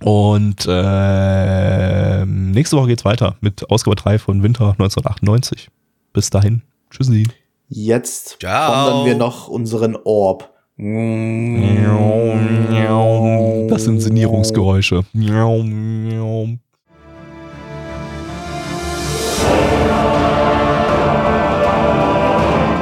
Und ähm, nächste Woche geht's weiter mit Ausgabe 3 von Winter 1998. Bis dahin. Tschüssi. Jetzt wandern wir noch unseren Orb. Das sind Sinnierungsgeräusche.